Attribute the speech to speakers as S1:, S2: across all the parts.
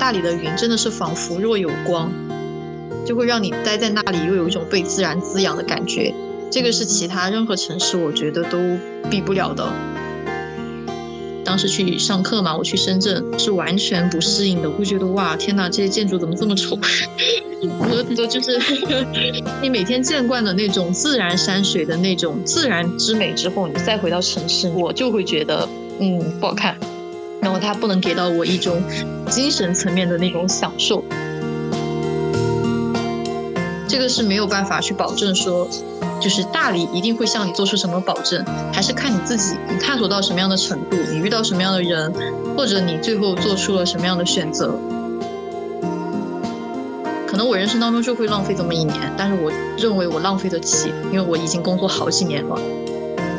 S1: 大理的云真的是仿佛若有光，就会让你待在那里，又有一种被自然滋养的感觉。这个是其他任何城市我觉得都比不了的。当时去上课嘛，我去深圳是完全不适应的，会觉得哇，天哪，这些建筑怎么这么丑？我的就是 你每天见惯的那种自然山水的那种自然之美之后，你再回到城市，我就会觉得嗯不好看。然后它不能给到我一种精神层面的那种享受，这个是没有办法去保证说，就是大理一定会向你做出什么保证，还是看你自己，你探索到什么样的程度，你遇到什么样的人，或者你最后做出了什么样的选择。可能我人生当中就会浪费这么一年，但是我认为我浪费得起，因为我已经工作好几年了。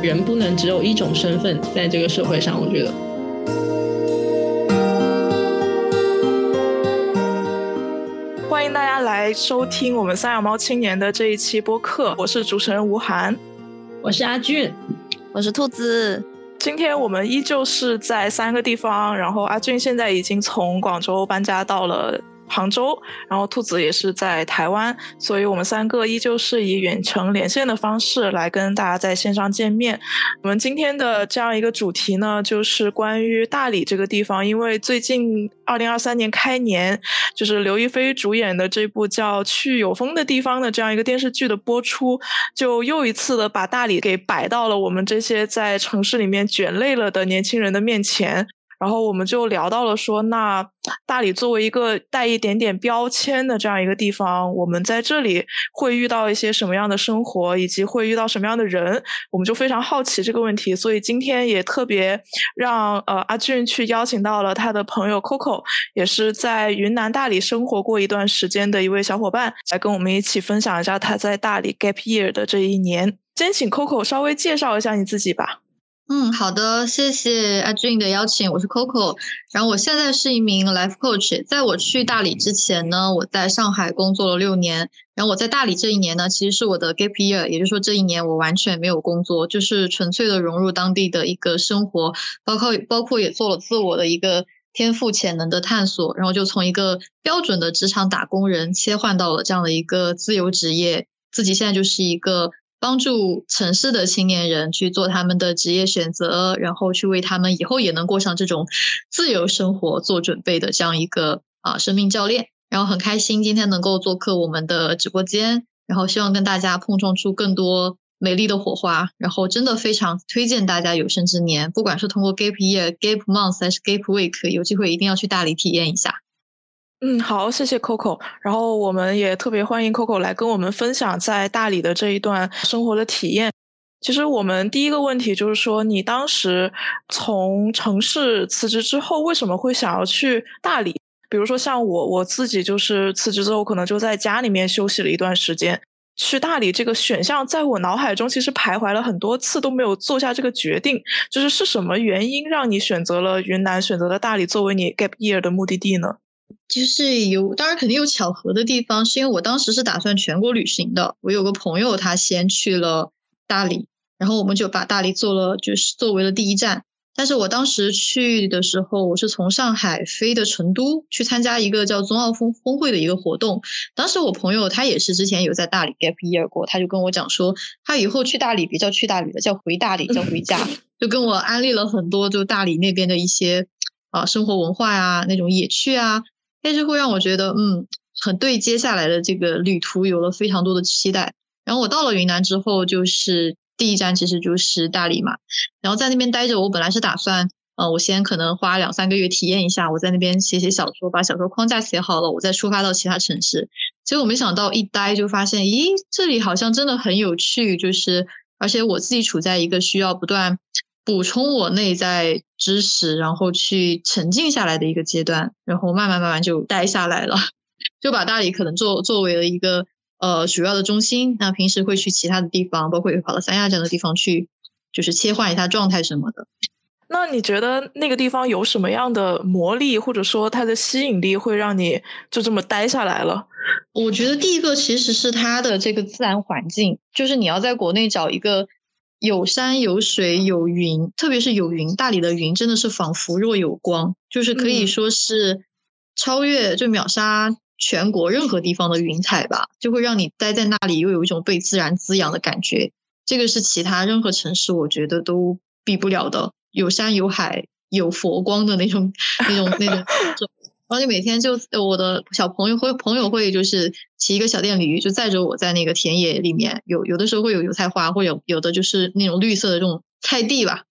S2: 人不能只有一种身份，在这个社会上，我觉得。
S3: 迎大家来收听我们三养猫青年的这一期播客，我是主持人吴涵，
S2: 我是阿俊，
S4: 我是兔子。
S3: 今天我们依旧是在三个地方，然后阿俊现在已经从广州搬家到了。杭州，然后兔子也是在台湾，所以我们三个依旧是以远程连线的方式来跟大家在线上见面。我们今天的这样一个主题呢，就是关于大理这个地方，因为最近二零二三年开年，就是刘亦菲主演的这部叫《去有风的地方》的这样一个电视剧的播出，就又一次的把大理给摆到了我们这些在城市里面卷累了的年轻人的面前。然后我们就聊到了说，那大理作为一个带一点点标签的这样一个地方，我们在这里会遇到一些什么样的生活，以及会遇到什么样的人，我们就非常好奇这个问题。所以今天也特别让呃阿俊去邀请到了他的朋友 Coco，也是在云南大理生活过一段时间的一位小伙伴，来跟我们一起分享一下他在大理 Gap Year 的这一年。先请 Coco 稍微介绍一下你自己吧。
S1: 嗯，好的，谢谢阿俊的邀请，我是 Coco，然后我现在是一名 Life Coach，在我去大理之前呢，我在上海工作了六年，然后我在大理这一年呢，其实是我的 Gap Year，也就是说这一年我完全没有工作，就是纯粹的融入当地的一个生活，包括包括也做了自我的一个天赋潜能的探索，然后就从一个标准的职场打工人切换到了这样的一个自由职业，自己现在就是一个。帮助城市的青年人去做他们的职业选择，然后去为他们以后也能过上这种自由生活做准备的这样一个啊生命教练。然后很开心今天能够做客我们的直播间，然后希望跟大家碰撞出更多美丽的火花。然后真的非常推荐大家有生之年，不管是通过 Gap Year、Gap Month 还是 Gap Week，有机会一定要去大理体验一下。
S3: 嗯，好，谢谢 Coco。然后我们也特别欢迎 Coco 来跟我们分享在大理的这一段生活的体验。其实我们第一个问题就是说，你当时从城市辞职之后，为什么会想要去大理？比如说像我，我自己就是辞职之后，可能就在家里面休息了一段时间。去大理这个选项，在我脑海中其实徘徊了很多次，都没有做下这个决定。就是是什么原因让你选择了云南，选择了大理作为你 Gap Year 的目的地呢？
S1: 就是有，当然肯定有巧合的地方，是因为我当时是打算全国旅行的。我有个朋友，他先去了大理，然后我们就把大理做了，就是作为了第一站。但是我当时去的时候，我是从上海飞的成都，去参加一个叫冬奥峰峰会的一个活动。当时我朋友他也是之前有在大理 gap year 过，他就跟我讲说，他以后去大理别叫去大理了，叫回大理，叫回家，就跟我安利了很多就大理那边的一些啊生活文化呀，那种野趣啊。但是会让我觉得，嗯，很对接下来的这个旅途有了非常多的期待。然后我到了云南之后，就是第一站其实就是大理嘛。然后在那边待着，我本来是打算，呃，我先可能花两三个月体验一下，我在那边写写小说，把小说框架写好了，我再出发到其他城市。结果没想到一待就发现，咦，这里好像真的很有趣，就是而且我自己处在一个需要不断。补充我内在知识，然后去沉静下来的一个阶段，然后慢慢慢慢就待下来了，就把大理可能作作为了一个呃主要的中心。那平时会去其他的地方，包括也跑到三亚这样的地方去就是切换一下状态什么的。
S3: 那你觉得那个地方有什么样的魔力，或者说它的吸引力，会让你就这么待下来了？
S1: 我觉得第一个其实是它的这个自然环境，就是你要在国内找一个有山有水有云，特别是有云，大理的云真的是仿佛若有光，就是可以说是超越就秒杀全国任何地方的云彩吧，就会让你待在那里又有一种被自然滋养的感觉，这个是其他任何城市我觉得都比不了的。有山有海有佛光的那种那种那种，然后就每天就我的小朋友会朋友会就是骑一个小电驴，就载着我在那个田野里面，有有的时候会有油菜花，或有有的就是那种绿色的这种菜地吧，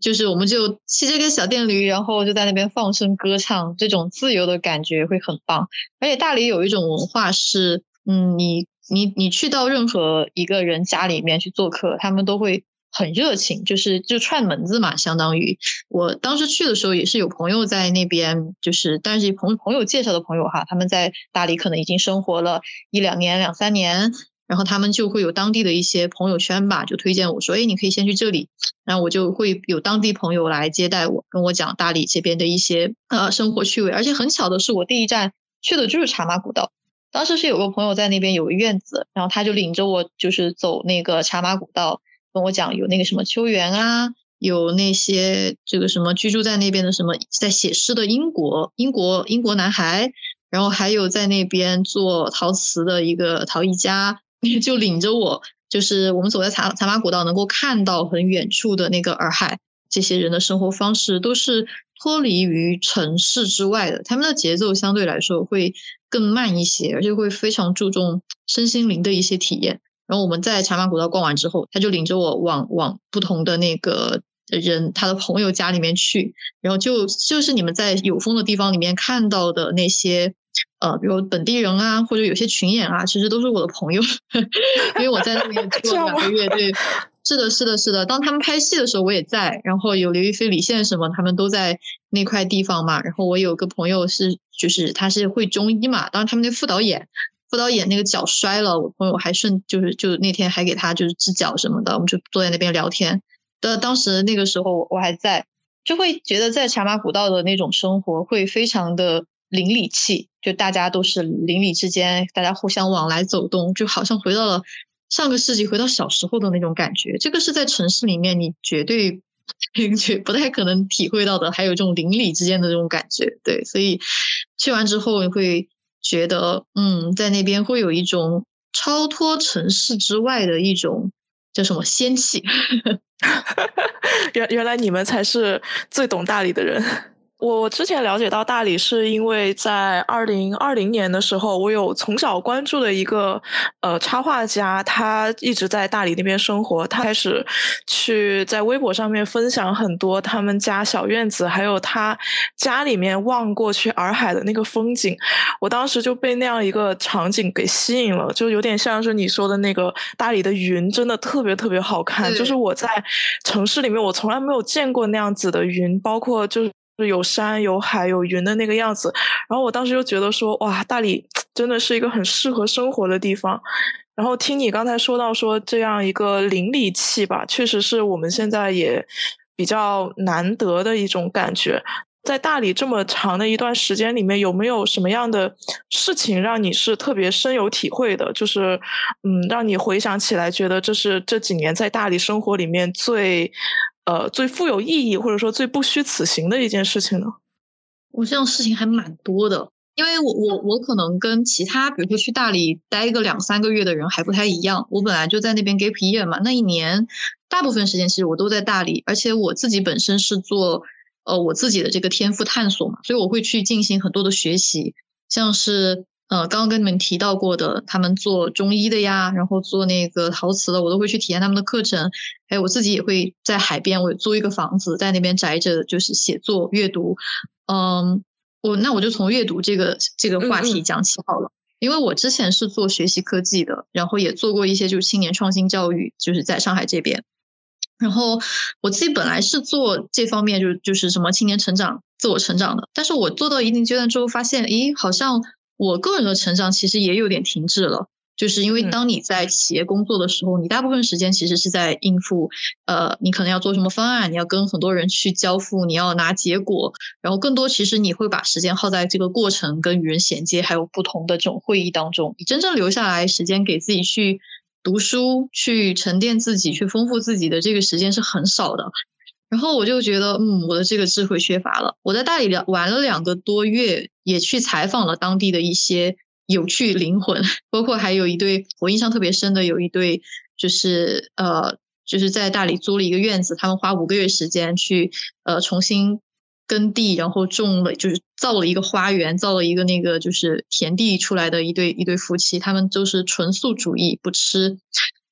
S1: 就是我们就骑这个小电驴，然后就在那边放声歌唱，这种自由的感觉会很棒。而且大理有一种文化是，嗯，你你你去到任何一个人家里面去做客，他们都会。很热情，就是就串门子嘛，相当于我当时去的时候也是有朋友在那边，就是但是朋朋友介绍的朋友哈，他们在大理可能已经生活了一两年、两三年，然后他们就会有当地的一些朋友圈吧，就推荐我说，哎，你可以先去这里，然后我就会有当地朋友来接待我，跟我讲大理这边的一些呃生活趣味，而且很巧的是，我第一站去的就是茶马古道，当时是有个朋友在那边有个院子，然后他就领着我就是走那个茶马古道。跟我讲有那个什么秋园啊，有那些这个什么居住在那边的什么在写诗的英国英国英国男孩，然后还有在那边做陶瓷的一个陶艺家，就领着我，就是我们走在茶茶马古道，能够看到很远处的那个洱海，这些人的生活方式都是脱离于城市之外的，他们的节奏相对来说会更慢一些，而且会非常注重身心灵的一些体验。然后我们在茶马古道逛完之后，他就领着我往往不同的那个人他的朋友家里面去，然后就就是你们在有风的地方里面看到的那些，呃，比如本地人啊，或者有些群演啊，其实都是我的朋友，因为我在那边住 了两个月。对，是的，是的，是的。当他们拍戏的时候，我也在。然后有刘亦菲、李现什么，他们都在那块地方嘛。然后我有个朋友是，就是他是会中医嘛，当然他们那副导演。副导演那个脚摔了，我朋友还顺就是就那天还给他就是治脚什么的，我们就坐在那边聊天。的当时那个时候我还在，就会觉得在茶马古道的那种生活会非常的邻里气，就大家都是邻里之间，大家互相往来走动，就好像回到了上个世纪，回到小时候的那种感觉。这个是在城市里面你绝对 绝不太可能体会到的，还有这种邻里之间的这种感觉。对，所以去完之后你会。觉得嗯，在那边会有一种超脱城市之外的一种叫什么仙气。
S3: 原原来你们才是最懂大理的人。我之前了解到大理，是因为在二零二零年的时候，我有从小关注的一个呃插画家，他一直在大理那边生活。他开始去在微博上面分享很多他们家小院子，还有他家里面望过去洱海的那个风景。我当时就被那样一个场景给吸引了，就有点像是你说的那个大理的云，真的特别特别好看。就是我在城市里面，我从来没有见过那样子的云，包括就是。是有山有海有云的那个样子，然后我当时就觉得说，哇，大理 真的是一个很适合生活的地方。然后听你刚才说到说这样一个邻里气吧，确实是我们现在也比较难得的一种感觉。在大理这么长的一段时间里面，有没有什么样的事情让你是特别深有体会的？就是，嗯，让你回想起来，觉得这是这几年在大理生活里面最。呃，最富有意义或者说最不虚此行的一件事情呢？
S1: 我这样事情还蛮多的，因为我我我可能跟其他比如说去大理待个两三个月的人还不太一样。我本来就在那边 gap year 嘛，那一年大部分时间其实我都在大理，而且我自己本身是做呃我自己的这个天赋探索嘛，所以我会去进行很多的学习，像是。呃，刚刚跟你们提到过的，他们做中医的呀，然后做那个陶瓷的，我都会去体验他们的课程。还有我自己也会在海边，我租一个房子，在那边宅着，就是写作、阅读。嗯，我那我就从阅读这个这个话题讲起好了，因为我之前是做学习科技的，然后也做过一些就是青年创新教育，就是在上海这边。然后我自己本来是做这方面，就是就是什么青年成长、自我成长的，但是我做到一定阶段之后，发现，咦，好像。我个人的成长其实也有点停滞了，就是因为
S3: 嗯
S1: 当你在企业工作的时候，你大部分时间其实是在应付，呃，你可能要做什么方案，你要跟很多人去交付，你要拿结果，然后更多其实你会把时间耗在这个过程跟与人衔接，还有不同的这种会议当中。你真正留下来时间给自己去读书、去沉淀自己、去丰富自己的这个时间是很少的。然后我就觉得，嗯，我的这个智慧缺乏了。我在大理两玩了两个多月，也去采访了当地的一些有趣灵魂，包括还有一对我印象特别深的，有一对就是呃，就是在大理租了一个院子，他们花五个月时间去呃重新耕地，然后种了，就是造了一个花园，造了一个那个就是田地出来的一对一对夫妻，他们都是纯素主义，不吃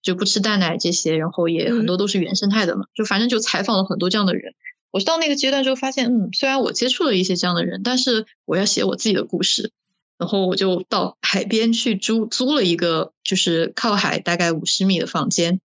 S1: 就不吃蛋奶这些，然后也很多都是原生态的嘛，就反正就采访了很多这样的人。我到那个阶段之后发现，嗯，虽然我接触了一些这样的人，但是我要写我自己的故事。然后我就到海边去租租了一个，就是靠海大概五十米的房间。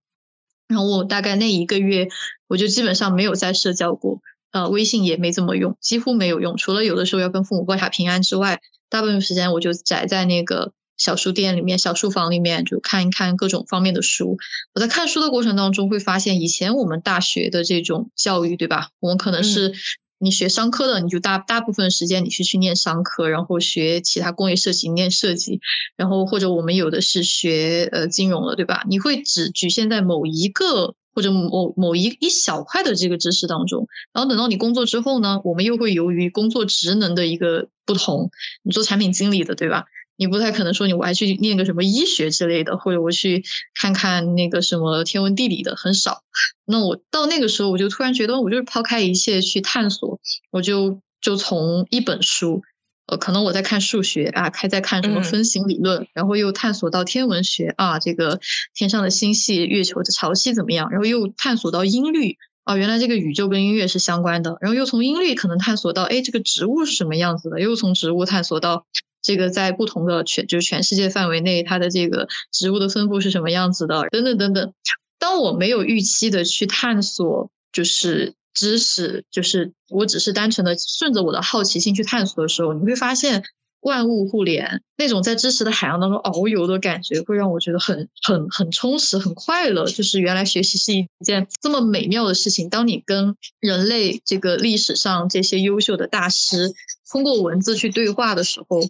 S1: 然后我大概那一个月，我就基本上没有再社交过，呃，微信也没怎么用，几乎没有用。除了有的时候要跟父母报下平安之外，大部分时间我就宅在那个小书店里面、小书房里面，就看一看各种方面的书。我在看书的过程当中，会发现以前我们大学的这种教育，对吧？我们可能是。你学商科的，你就大大部分时间你是去念商科，然后学其他工业设计念设计，然后或者我们有的是学呃金融的，对吧？你会只局限在某一个或者某某一一小块的这个知识当中，然后等到你工作之后呢，我们又会由于工作职能的一个不同，你做产品经理的，对吧？你不太可能说你我还去念个什么医学之类的，或者我去看看那个什么天文地理的，很少。那我到那个时候，我就突然觉得，我就是抛开一切去探索，我就就从一本书，呃，可能我在看数学啊，还在看什么分形理论，然后又探索到天文学啊，这个天上的星系、月球的潮汐怎么样，然后又探索到音律啊，原来这个宇宙跟音乐是相关的，然后又从音律可能探索到，哎，这个植物是什么样子的，又从植物探索到。这个在不同的全就是全世界范围内，它的这个植物的分布是什么样子的，等等等等。当我没有预期的去探索，就是知识，就是我只是单纯的顺着我的好奇心去探索的时候，你会发现万物互联，那种在知识的海洋当中遨游的感觉，会让我觉得很很很充实、很快乐。就是原来学习是一件这么美妙的事情。当你跟人类这个历史上这些优秀的大师。通过文字去对话的时候，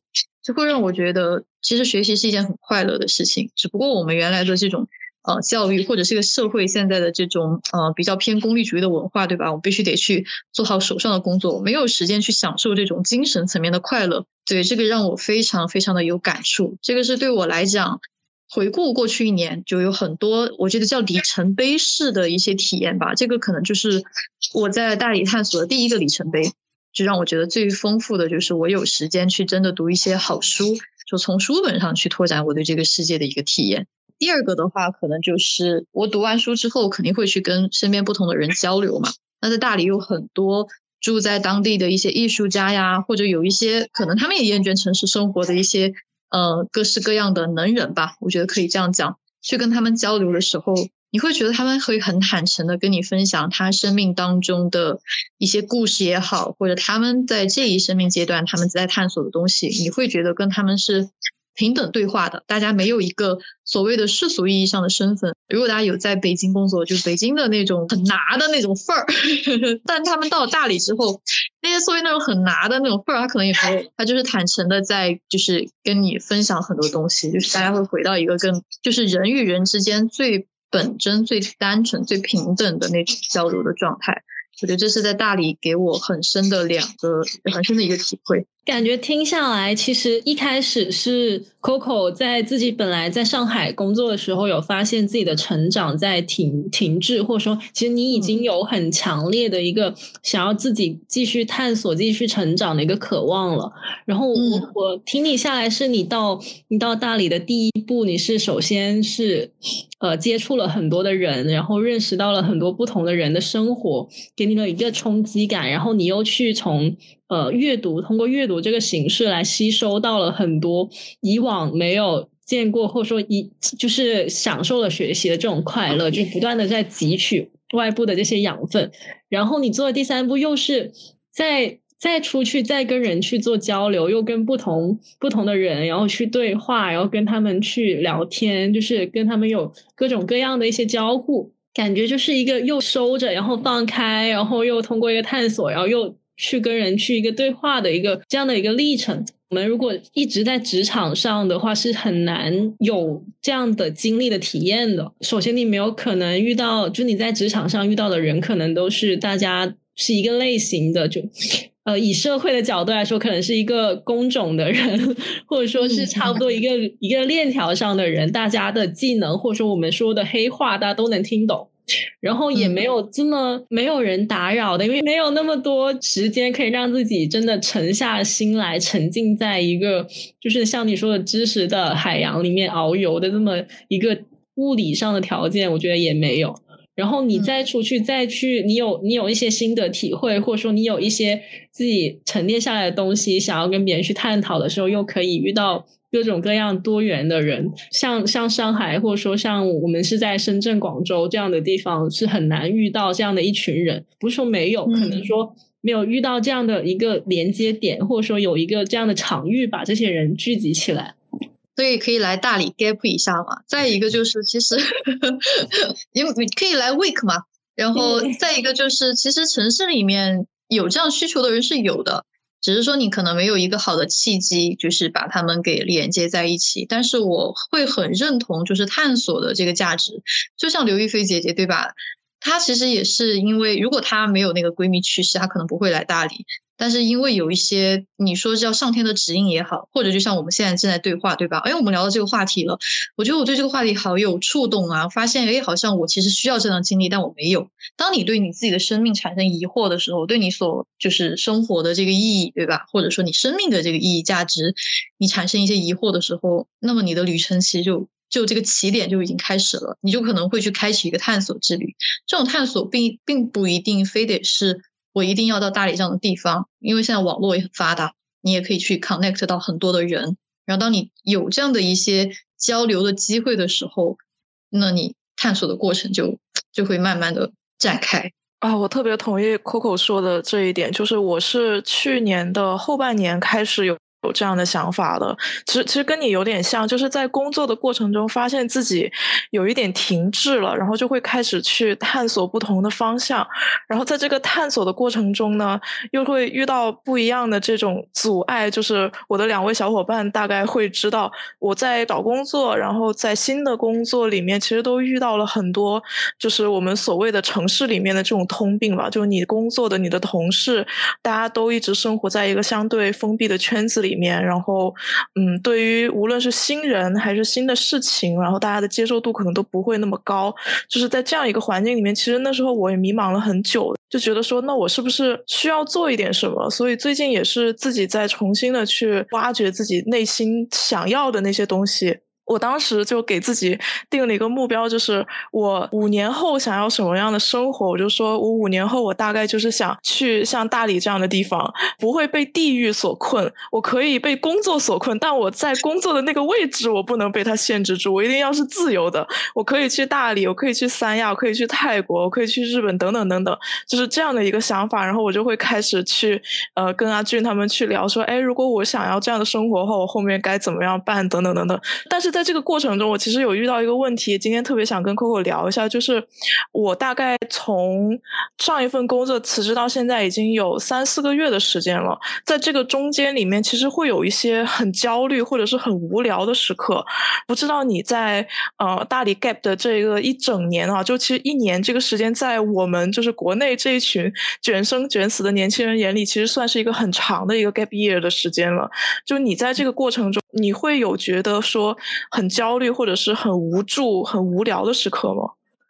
S1: 就会让我觉得，其实学习是一件很快乐的事情。只不过我们原来的这种呃教育，或者这个社会现在的这种呃比较偏功利主义的文化，对吧？我必须得去做好手上的工作，我没有时间去享受这种精神层面的快乐。对这个让我非常非常的有感触。这个是对我来讲，回顾过去一年，就有很多我觉得叫里程碑式的一些体验吧。这个可能就是我在大理探索的第一个里程碑。就让我觉得最丰富的就是我有时间去真的读一些好书，就从书本上去拓展我对这个世界的一个体验。第二个的话，可能就是我读完书之后，肯定会去跟身边不同的人交流嘛。那在大理有很多住在当地的一些艺术家呀，或者有一些可能他们也厌倦城市生活的一些呃各式各样的能人吧，我觉得可以这样讲。去跟他们交流的时候。你会觉得他们会很坦诚的跟你分享他生命当中的一些故事也好，或者他们在这一生命阶段他们在探索的东西，你会觉得跟他们是平等对话的。大家没有一个所谓的世俗意义上的身份。如果大家有在北京工作，就北京的那种很拿的那种份儿，但他们到了大理之后，那些所谓那种很拿的那种份儿，他可能也没有，他就是坦诚的在就是跟你分享很多东西，就是大家会回到一个更就是人与人之间最。本真、最单纯、最平等的那种交流的状态，我觉得这是在大理给我很深的两个很深的一个体会。
S2: 感觉听下来，其实一开始是 Coco 在自己本来在上海工作的时候，有发现自己的成长在停停滞，或者说，其实你已经有很强烈的一个想要自己继续探索、继续成长的一个渴望了。然后我我听你下来，是你到你到大理的第一步，你是首先是呃接触了很多的人，然后认识到了很多不同的人的生活，给你了一个冲击感，然后你又去从。呃，阅读通过阅读这个形式来吸收到了很多以往没有见过，或者说一就是享受了学习的这种快乐，就不断的在汲取外部的这些养分。然后你做的第三步又是在再出去再跟人去做交流，又跟不同不同的人，然后去对话，然后跟他们去聊天，就是跟他们有各种各样的一些交互，感觉就是一个又收着，然后放开，然后又通过一个探索，然后又去跟人去一个对话的一个这样的一个历程。我们如果一直在职场上的话，是很难有这样的经历的体验的。首先，你没有可能遇到，就你在职场上遇到的人，可能都是大家是一个类型的，就呃，以社会的角度来说，可能是一个工种的人，或者说是差不多一个一个链条上的人，大家的技能或者说我们说的黑话，大家都能听懂。然后也没有这么没有人打扰的，因为没有那么多时间可以让自己真的沉下心来，沉浸在一个就是像你说的知识的海洋里面遨游的这么一个物理上的条件，我觉得也没有。然后你再出去再去，你有你有一些新的体会，或者说你有一些自己沉淀下来的东西，想要跟别人去探讨的时候，又可以遇到。各种各样多元的人，像像上海，或者说像我们是在深圳、广州这样的地方，是很难遇到这样的一群人。不是说没有，可能说没有遇到这样的一个连接点，或者说有一个这样的场域，把这些人聚集起来。
S1: 所以可以来大理 gap 一下嘛。再一个就是，其实 你你可以来 week 嘛。然后再一个就是，其实城市里面有这样需求的人是有的。只是说你可能没有一个好的契机，就是把他们给连接在一起。但是我会很认同，就是探索的这个价值。就像刘亦菲姐姐，对吧？她其实也是因为，如果她没有那个闺蜜去世，她可能不会来大理。但是因为有一些你说叫上天的指引也好，或者就像我们现在正在对话，对吧？哎，我们聊到这个话题了，我觉得我对这个话题好有触动啊！发现哎，好像我其实需要这样经历，但我没有。当你对你自己的生命产生疑惑的时候，对你所就是生活的这个意义，对吧？或者说你生命的这个意义价值，你产生一些疑惑的时候，那么你的旅程其实就就这个起点就已经开始了，你就可能会去开启一个探索之旅。这种探索并并不一定非得是。我一定要到大理这样的地方，因为现在网络也很发达，你也可以去 connect 到很多的人。然后，当你有这样的一些交流的机会的时候，那你探索的过程就就会慢慢的展开。
S3: 啊，我特别同意 Coco 说的这一点，就是我是去年的后半年开始有。有这样的想法的，其实其实跟你有点像，就是在工作的过程中，发现自己有一点停滞了，然后就会开始去探索不同的方向，然后在这个探索的过程中呢，又会遇到不一样的这种阻碍。就是我的两位小伙伴大概会知道，我在找工作，然后在新的工作里面，其实都遇到了很多，就是我们所谓的城市里面的这种通病吧，就是你工作的你的同事，大家都一直生活在一个相对封闭的圈子里。里面，然后，嗯，对于无论是新人还是新的事情，然后大家的接受度可能都不会那么高。就是在这样一个环境里面，其实那时候我也迷茫了很久，就觉得说，那我是不是需要做一点什么？所以最近也是自己在重新的去挖掘自己内心想要的那些东西。我当时就给自己定了一个目标，就是我五年后想要什么样的生活。我就说我五年后我大概就是想去像大理这样的地方，不会被地域所困，我可以被工作所困，但我在工作的那个位置我不能被它限制住，我一定要是自由的。我可以去大理，我可以去三亚，我可以去泰国，我可以去日本，等等等等，就是这样的一个想法。然后我就会开始去呃跟阿俊他们去聊说，哎，如果我想要这样的生活的话，我后面该怎么样办？等等等等。但是在在这个过程中，我其实有遇到一个问题，今天特别想跟 Coco 聊一下，就是我大概从上一份工作辞职到现在已经有三四个月的时间了，在这个中间里面，其实会有一些很焦虑或者是很无聊的时刻。不知道你在呃大理 Gap 的这个一整年啊，就其实一年这个时间，在我们就是国内这一群卷生卷死的年轻人眼里，其实算是一个很长的一个 Gap year 的时间了。就你在这个过程中，你会有觉得说？很焦虑或者是很无助、很无聊的时刻吗？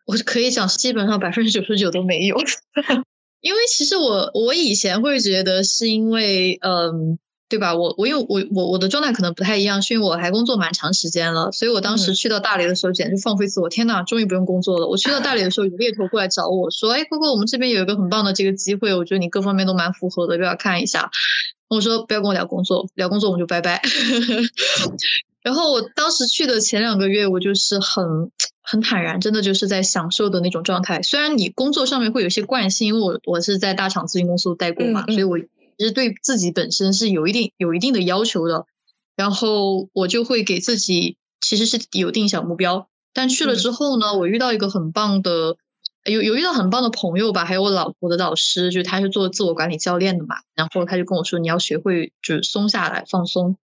S1: 我可以讲，基本上百分之九十九都没有。因为其实我我以前会觉得是因为，嗯，对吧？我我因为我我我的状态可能不太一样，是因为我还工作蛮长时间了，所以我当时去到大理的时候简直放飞自我。天呐，终于不用工作了！我去到大理的时候，有猎头过来找我说：“哎，哥哥，我们这边有一个很棒的这个机会，我觉得你各方面都蛮符合的，要不要看一下？”我说：“不要跟我聊工作，聊工作我们就拜拜。”然后我当时去的前两个月，我就是很很坦然，真的就是在享受的那种状态。虽然你工作上面会有些惯性，因为我我是在大厂咨询公司待过嘛，所以我其实对自己本身是有一定有一定的要求的。然后我就会给自己其实是有定小目标，但去了之后呢，我遇到一个很棒的，有有遇到很棒的朋友吧，还有我老婆的老师，就他是做自我管理教练的嘛，然后他就跟我说，你要学会就是松下来放松。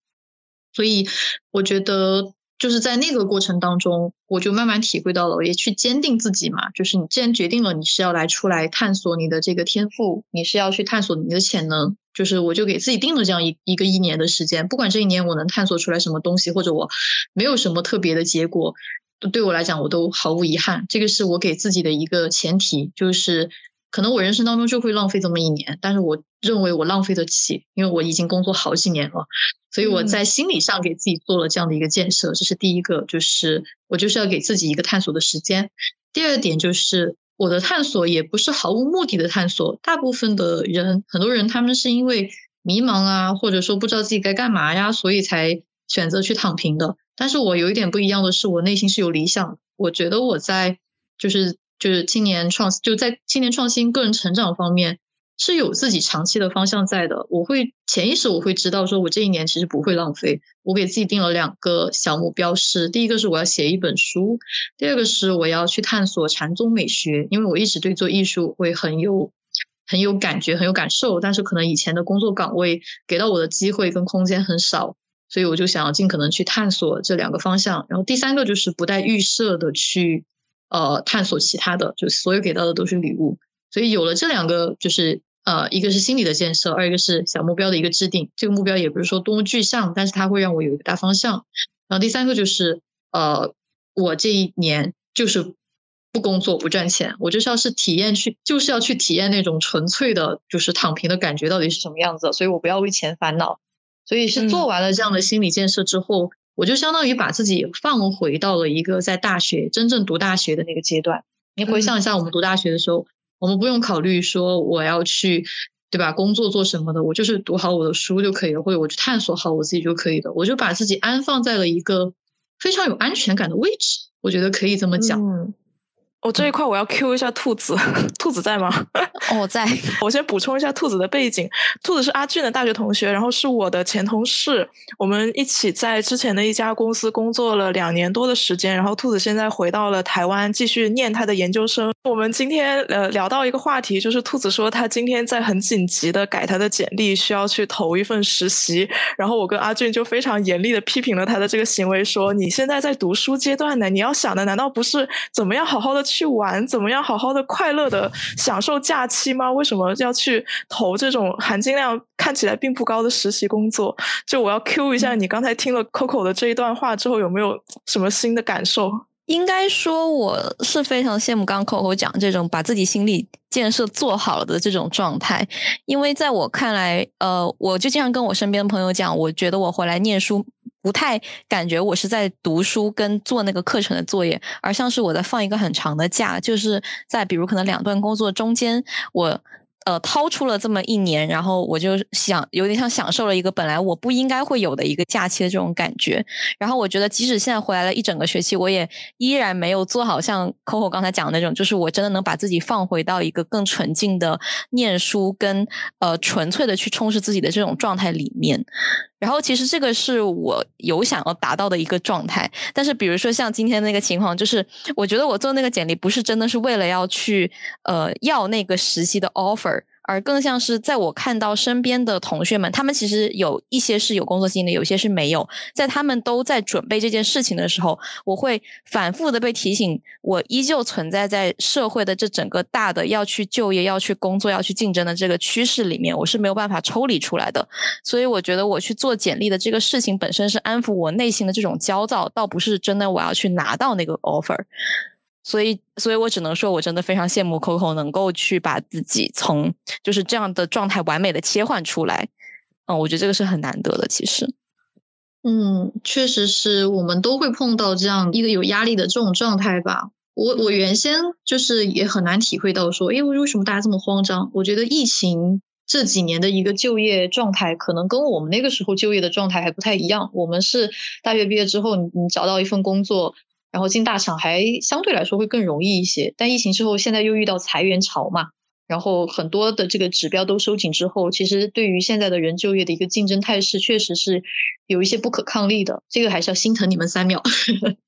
S1: 所以我觉得就是在那个过程当中，我就慢慢体会到了，也去坚定自己嘛，就是你既然决定了你是要来出来探索你的这个天赋，你是要去探索你的潜能。就是我就给自己定了这样一一个一年的时间，不管这一年我能探索出来什么东西，或者我没有什么特别的结果，对我来讲我都毫无遗憾。这个是我给自己的一个前提，就是可能我人生当中就会浪费这么一年，但是我认为我浪费得起，因为我已经工作好几年了，所以我在心理上给自己做了这样的一个建设。这是第一个，就是我就是要给自己一个探索的时间。第二点就是。我的探索也不是毫无目的的探索，大部分的人，很多人他们是因为迷茫啊，或者说不知道自己该干嘛呀，所以才选择去躺平的。但是我有一点不一样的是，我内心是有理想，我觉得我在就是就是青年创就在青年创新个人成长方面。是有自己长期的方向在的，我会潜意识我会知道，说我这一年其实不会浪费。我给自己定了两个小目标，是第一个是我要写一本书，第二个是我要去探索禅宗美学，因为我一直对做艺术会很有很有感觉、很有感受，但是可能以前的工作岗位给到我的机会跟空间很少，所以我就想要尽可能去探索这两个方向。然后第三个就是不带预设的去呃探索其他的，就所有给到的都是礼物。所以有了这两个就是。呃，一个是心理的建设，二一个是小目标的一个制定。这个目标也不是说多么具象，但是它会让我有一个大方向。然后第三个就是，呃，我这一年就是不工作不赚钱，我就是要是体验去，就是要去体验那种纯粹的，就是躺平的感觉到底是什么样子。所以我不要为钱烦恼。所以是做完了这样的心理建设之后，我就相当于把自己放回到了一个在大学真正读大学的那个阶段。你回想一下，我们读大学的时候。我们不用考虑说我要去，对吧？工作做什么的，我就是读好我的书就可以了，或者我去探索好我自己就可以了。我就把自己安放在了一个非常有安全感的位置，我觉得可以这么讲。
S3: 我这一块我要 Q 一下兔子，兔子在吗？
S4: 我，在。
S3: 我先补充一下兔子的背景，兔子是阿俊的大学同学，然后是我的前同事，我们一起在之前的一家公司工作了两年多的时间，然后兔子现在回到了台湾继续念他的研究生。我们今天呃聊到一个话题，就是兔子说他今天在很紧急的改他的简历，需要去投一份实习，然后我跟阿俊就非常严厉的批评了他的这个行为，说你现在在读书阶段呢，你要想的难道不是怎么样好好的去。玩怎么样？好好的、快乐的享受假期吗？为什么要去投这种含金量看起来并不高的实习工作？就我要 Q 一下，你刚才听了 Coco 的这一段话之后，有没有什么新的感受？
S4: 应该说，我是非常羡慕刚 Coco 讲这种把自己心理建设做好了的这种状态，因为在我看来，呃，我就经常跟我身边的朋友讲，我觉得我回来念书。不太感觉我是在读书跟做那个课程的作业，而像是我在放一个很长的假，就是在比如可能两段工作中间，我。呃，掏出了这么一年，然后我就想，有点像享受了一个本来我不应该会有的一个假期的这种感觉。然后我觉得，即使现在回来了一整个学期，我也依然没有做好像 Coco 刚才讲的那种，就是我真的能把自己放回到一个更纯净的念书跟呃纯粹的去充实自己的这种状态里面。然后，其实这个是我有想要达到的一个状态。但是，比如说像今天那个情况，就是我觉得我做那个简历不是真的是为了要去呃要那个实习的 offer。而更像是在我看到身边的同学们，他们其实有一些是有工作经历，有些是没有。在他们都在准备这件事情的时候，我会反复的被提醒，我依旧存在在社会的这整个大的要去就业、要去工作、要去竞争的这个趋势里面，我是没有办法抽离出来的。所以，我觉得我去做简历的这个事情本身是安抚我内心的这种焦躁，倒不是真的我要去拿到那个 offer。所以，所以我只能说，我真的非常羡慕 Coco 能够去把自己从就是这样的状态完美的切换出来。嗯，我觉得这个是很难得的。其实，
S1: 嗯，确实是我们都会碰到这样一个有压力的这种状态吧。我我原先就是也很难体会到说，哎，为什么大家这么慌张？我觉得疫情这几年的一个就业状态，可能跟我们那个时候就业的状态还不太一样。我们是大学毕业之后，你你找到一份工作。然后进大厂还相对来说会更容易一些，但疫情之后现在又遇到裁员潮嘛，然后很多的这个指标都收紧之后，其实对于现在的人就业的一个竞争态势，确实是有一些不可抗力的。这个还是要心疼你们三秒。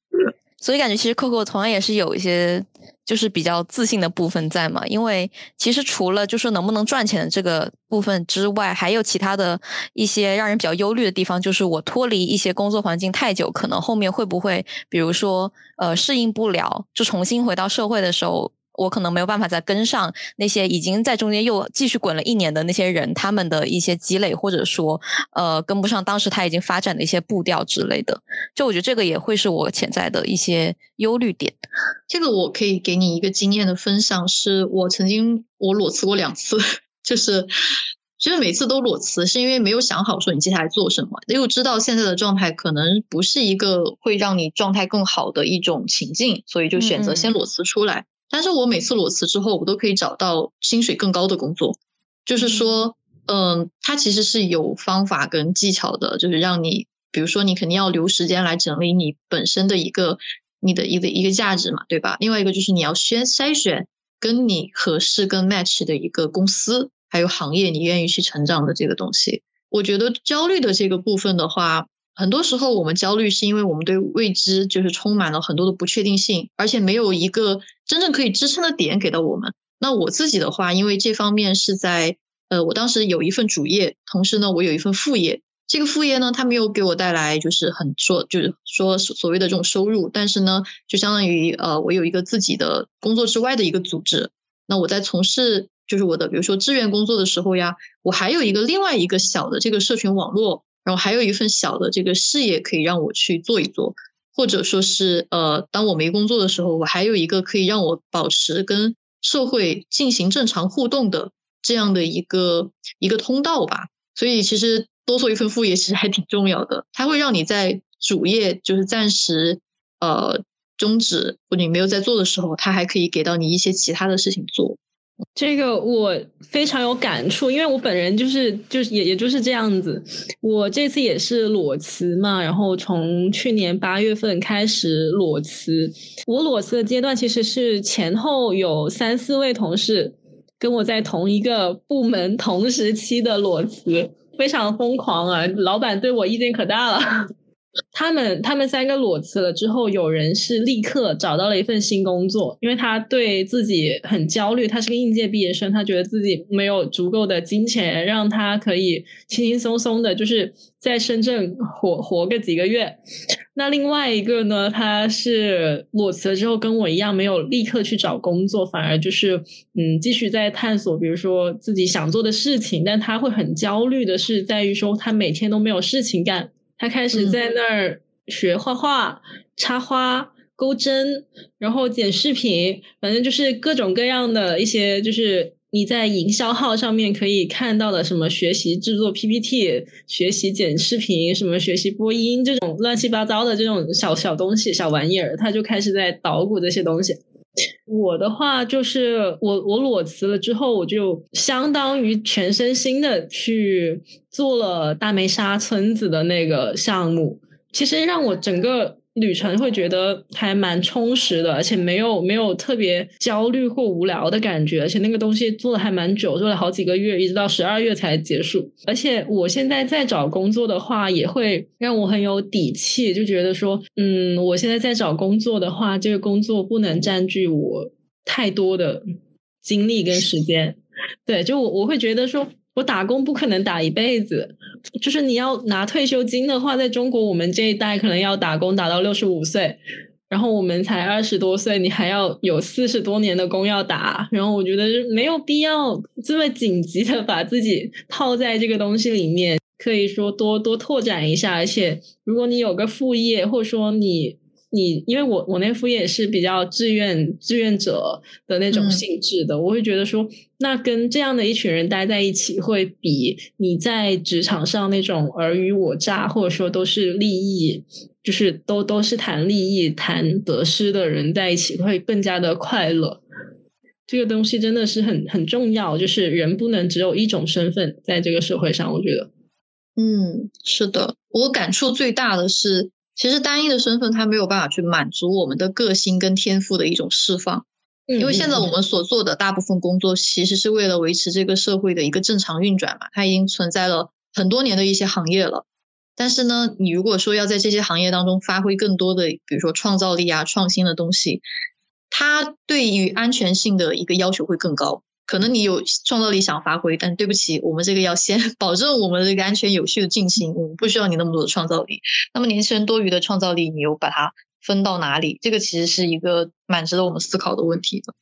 S4: 所以感觉其实 Coco 同样也是有一些就是比较自信的部分在嘛，因为其实除了就是能不能赚钱的这个部分之外，还有其他的一些让人比较忧虑的地方，就是我脱离一些工作环境太久，可能后面会不会比如说呃适应不了，就重新回到社会的时候。我可能没有办法再跟上那些已经在中间又继续滚了一年的那些人，他们的一些积累，或者说，呃，跟不上当时他已经发展的一些步调之类的。就我觉得这个也会是我潜在的一些忧虑点。
S1: 这个我可以给你一个经验的分享，是我曾经我裸辞过两次，就是其实每次都裸辞，是因为没有想好说你接下来做什么，又知道现在的状态可能不是一个会让你状态更好的一种情境，所以就选择先裸辞出来。但是我每次裸辞之后，我都可以找到薪水更高的工作。就是说，嗯，它其实是有方法跟技巧的，就是让你，比如说，你肯定要留时间来整理你本身的一个你的一个一个价值嘛，对吧？另外一个就是你要先筛选跟你合适跟 match 的一个公司，还有行业，你愿意去成长的这个东西。我觉得焦虑的这个部分的话。很多时候，我们焦虑是因为我们对未知就是充满了很多的不确定性，而且没有一个真正可以支撑的点给到我们。那我自己的话，因为这方面是在呃，我当时有一份主业，同时呢，我有一份副业。这个副业呢，它没有给我带来就是很说就是说所谓的这种收入，但是呢，就相当于呃，我有一个自己的工作之外的一个组织。那我在从事就是我的比如说志愿工作的时候呀，我还有一个另外一个小的这个社群网络。然后还有一份小的这个事业可以让我去做一做，或者说是呃，当我没工作的时候，我还有一个可以让我保持跟社会进行正常互动的这样的一个一个通道吧。所以其实多做一份副业其实还挺重要的，它会让你在主业就是暂时呃终止或者你没有在做的时候，它还可以给到你一些其他的事情做。
S2: 这个我非常有感触，因为我本人就是就是也也就是这样子。我这次也是裸辞嘛，然后从去年八月份开始裸辞。我裸辞的阶段其实是前后有三四位同事跟我在同一个部门同时期的裸辞，非常疯狂啊！老板对我意见可大了。他们他们三个裸辞了之后，有人是立刻找到了一份新工作，因为他对自己很焦虑。他是个应届毕业生，他觉得自己没有足够的金钱让他可以轻轻松松的，就是在深圳活活个几个月。那另外一个呢，他是裸辞了之后跟我一样，没有立刻去找工作，反而就是嗯继续在探索，比如说自己想做的事情。但他会很焦虑的是，在于说他每天都没有事情干。他开始在那儿学画画、插花、钩针，然后剪视频，反正就是各种各样的一些，就是你在营销号上面可以看到的，什么学习制作 PPT、学习剪视频、什么学习播音这种乱七八糟的这种小小东西、小玩意儿，他就开始在捣鼓这些东西。我的话就是我我裸辞了之后，我就相当于全身心的去做了大梅沙村子的那个项目，其实让我整个。旅程会觉得还蛮充实的，而且没有没有特别焦虑或无聊的感觉，而且那个东西做的还蛮久，做了好几个月，一直到十二月才结束。而且我现在在找工作的话，也会让我很有底气，就觉得说，嗯，我现在在找工作的话，这个工作不能占据我太多的精力跟时间。对，就我我会觉得说。我打工不可能打一辈子，就是你要拿退休金的话，在中国我们这一代可能要打工打到六十五岁，然后我们才二十多岁，你还要有四十多年的工要打，然后我觉得没有必要这么紧急的把自己套在这个东西里面，可以说多多拓展一下，而且如果你有个副业，或者说你。你因为我我那副业是比较志愿志愿者的那种性质的，我会觉得说，那跟这样的一群人待在一起，会比你在职场上那种尔虞我诈，或者说都是利益，就是都都是谈利益、谈得失的人在一起，会更加的快乐。这个东西真的是很很重要，就是人不能只有一种身份在这个社会上。我觉得，
S1: 嗯，是的，我感触最大的是。其实单一的身份，它没有办法去满足我们的个性跟天赋的一种释放。因为现在我们所做的大部分工作，其实是为了维持这个社会的一个正常运转嘛。它已经存在了很多年的一些行业了，但是呢，你如果说要在这些行业当中发挥更多的，比如说创造力啊、创新的东西，它对于安全性的一个要求会更高。可能你有创造力想发挥，但对不起，我们这个要先 保证我们这个安全有序的进行，我们不需要你那么多的创造力。那么年轻人多余的创造力，你又把它分到哪里？这个其实是一个蛮值得我们思考的问题的。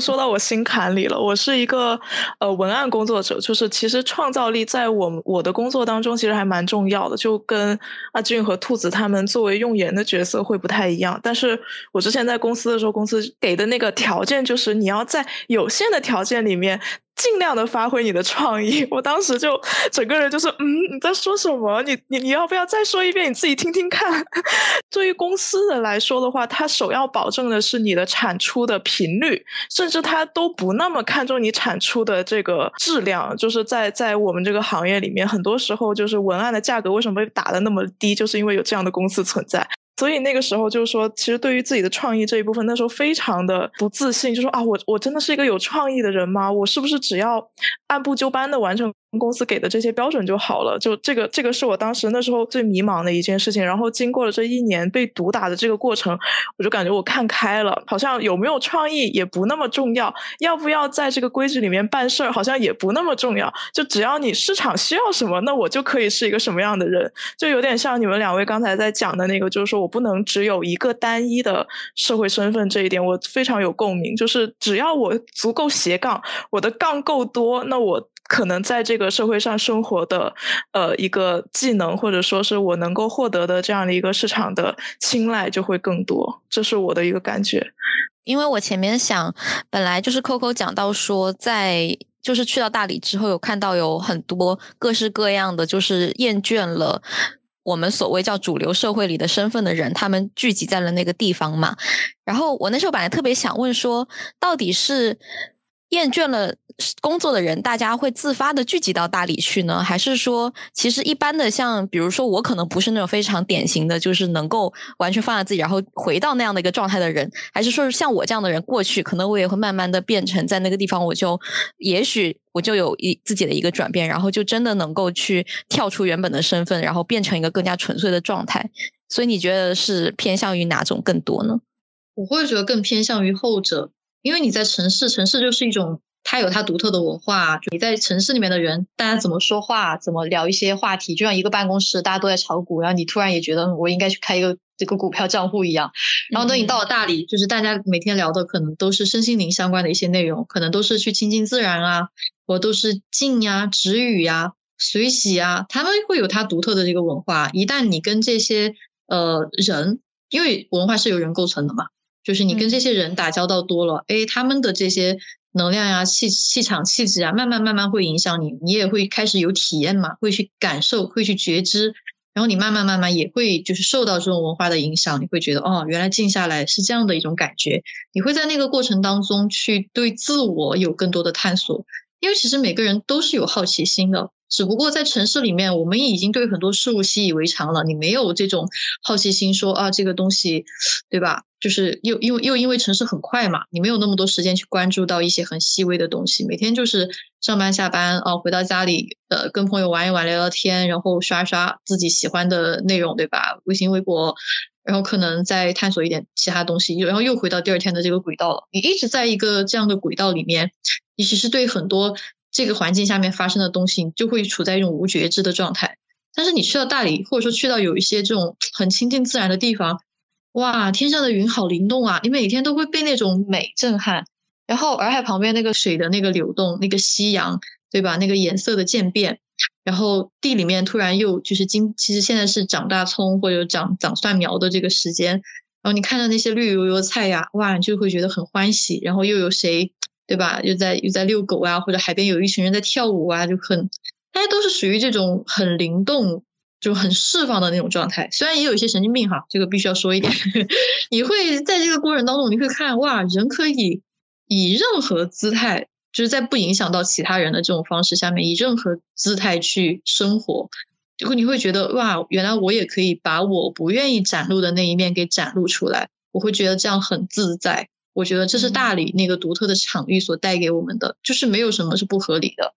S3: 说到我心坎里了。我是一个呃文案工作者，就是其实创造力在我我的工作当中其实还蛮重要的，就跟阿俊和兔子他们作为用研的角色会不太一样。但是我之前在公司的时候，公司给的那个条件就是你要在有限的条件里面。尽量的发挥你的创意，我当时就整个人就是，嗯，你在说什么？你你你要不要再说一遍？你自己听听看。对于公司的来说的话，它首要保证的是你的产出的频率，甚至它都不那么看重你产出的这个质量。就是在在我们这个行业里面，很多时候就是文案的价格为什么被打的那么低，就是因为有这样的公司存在。所以那个时候就是说，其实对于自己的创意这一部分，那时候非常的不自信，就说啊，我我真的是一个有创意的人吗？我是不是只要按部就班的完成？公司给的这些标准就好了，就这个这个是我当时那时候最迷茫的一件事情。然后经过了这一年被毒打的这个过程，我就感觉我看开了，好像有没有创意也不那么重要，要不要在这个规矩里面办事儿好像也不那么重要。就只要你市场需要什么，那我就可以是一个什么样的人。就有点像你们两位刚才在讲的那个，就是说我不能只有一个单一的社会身份这一点，我非常有共鸣。就是只要我足够斜杠，我的杠够多，那我。可能在这个社会上生活的，呃，一个技能或者说是我能够获得的这样的一个市场的青睐就会更多，这是我的一个感觉。
S4: 因为我前面想，本来就是 Coco 讲到说，在就是去到大理之后，有看到有很多各式各样的，就是厌倦了我们所谓叫主流社会里的身份的人，他们聚集在了那个地方嘛。然后我那时候本来特别想问说，到底是厌倦了？工作的人，大家会自发的聚集到大理去呢，还是说，其实一般的像，比如说我可能不是那种非常典型的，就是能够完全放下自己，然后回到那样的一个状态的人，还是说是像我这样的人过去，可能我也会慢慢的变成在那个地方，我就也许我就有一自己的一个转变，然后就真的能够去跳出原本的身份，然后变成一个更加纯粹的状态。所以你觉得是偏向于哪种更多呢？
S1: 我会觉得更偏向于后者，因为你在城市，城市就是一种。它有它独特的文化，你在城市里面的人，大家怎么说话，怎么聊一些话题，就像一个办公室大家都在炒股，然后你突然也觉得我应该去开一个这个股票账户一样。然后等你到了大理，就是大家每天聊的可能都是身心灵相关的一些内容，可能都是去亲近自然啊，我都是静呀、止语呀、随喜啊，他们会有它独特的这个文化。一旦你跟这些呃人，因为文化是由人构成的嘛，就是你跟这些人打交道多了，哎，他们的这些。能量呀，气气场、气质啊，慢慢慢慢会影响你，你也会开始有体验嘛，会去感受，会去觉知，然后你慢慢慢慢也会就是受到这种文化的影响，你会觉得哦，原来静下来是这样的一种感觉，你会在那个过程当中去对自我有更多的探索，因为其实每个人都是有好奇心的。只不过在城市里面，我们已经对很多事物习以为常了。你没有这种好奇心，说啊，这个东西，对吧？就是又因为又因为城市很快嘛，你没有那么多时间去关注到一些很细微的东西。每天就是上班下班啊，回到家里，呃，跟朋友玩一玩，聊聊天，然后刷刷自己喜欢的内容，对吧？微信、微博，然后可能再探索一点其他东西，然后又回到第二天的这个轨道了。你一直在一个这样的轨道里面，你其实对很多。这个环境下面发生的东西，你就会处在一种无觉知的状态。但是你去到大理，或者说去到有一些这种很亲近自然的地方，哇，天上的云好灵动啊！你每天都会被那种美震撼。然后洱海旁边那个水的那个流动，那个夕阳，对吧？那个颜色的渐变，然后地里面突然又就是今，其实现在是长大葱或者长长蒜苗的这个时间。然后你看到那些绿油油的菜呀，哇，你就会觉得很欢喜。然后又有谁？对吧？又在又在遛狗啊，或者海边有一群人在跳舞啊，就很，大家都是属于这种很灵动，就很释放的那种状态。虽然也有一些神经病哈，这个必须要说一点。你会在这个过程当中，你会看哇，人可以以任何姿态，就是在不影响到其他人的这种方式下面，以任何姿态去生活。就会你会觉得哇，原来我也可以把我不愿意展露的那一面给展露出来。我会觉得这样很自在。我觉得这是大理那个独特的场域所带给我们的，就是没有什么是不合理的。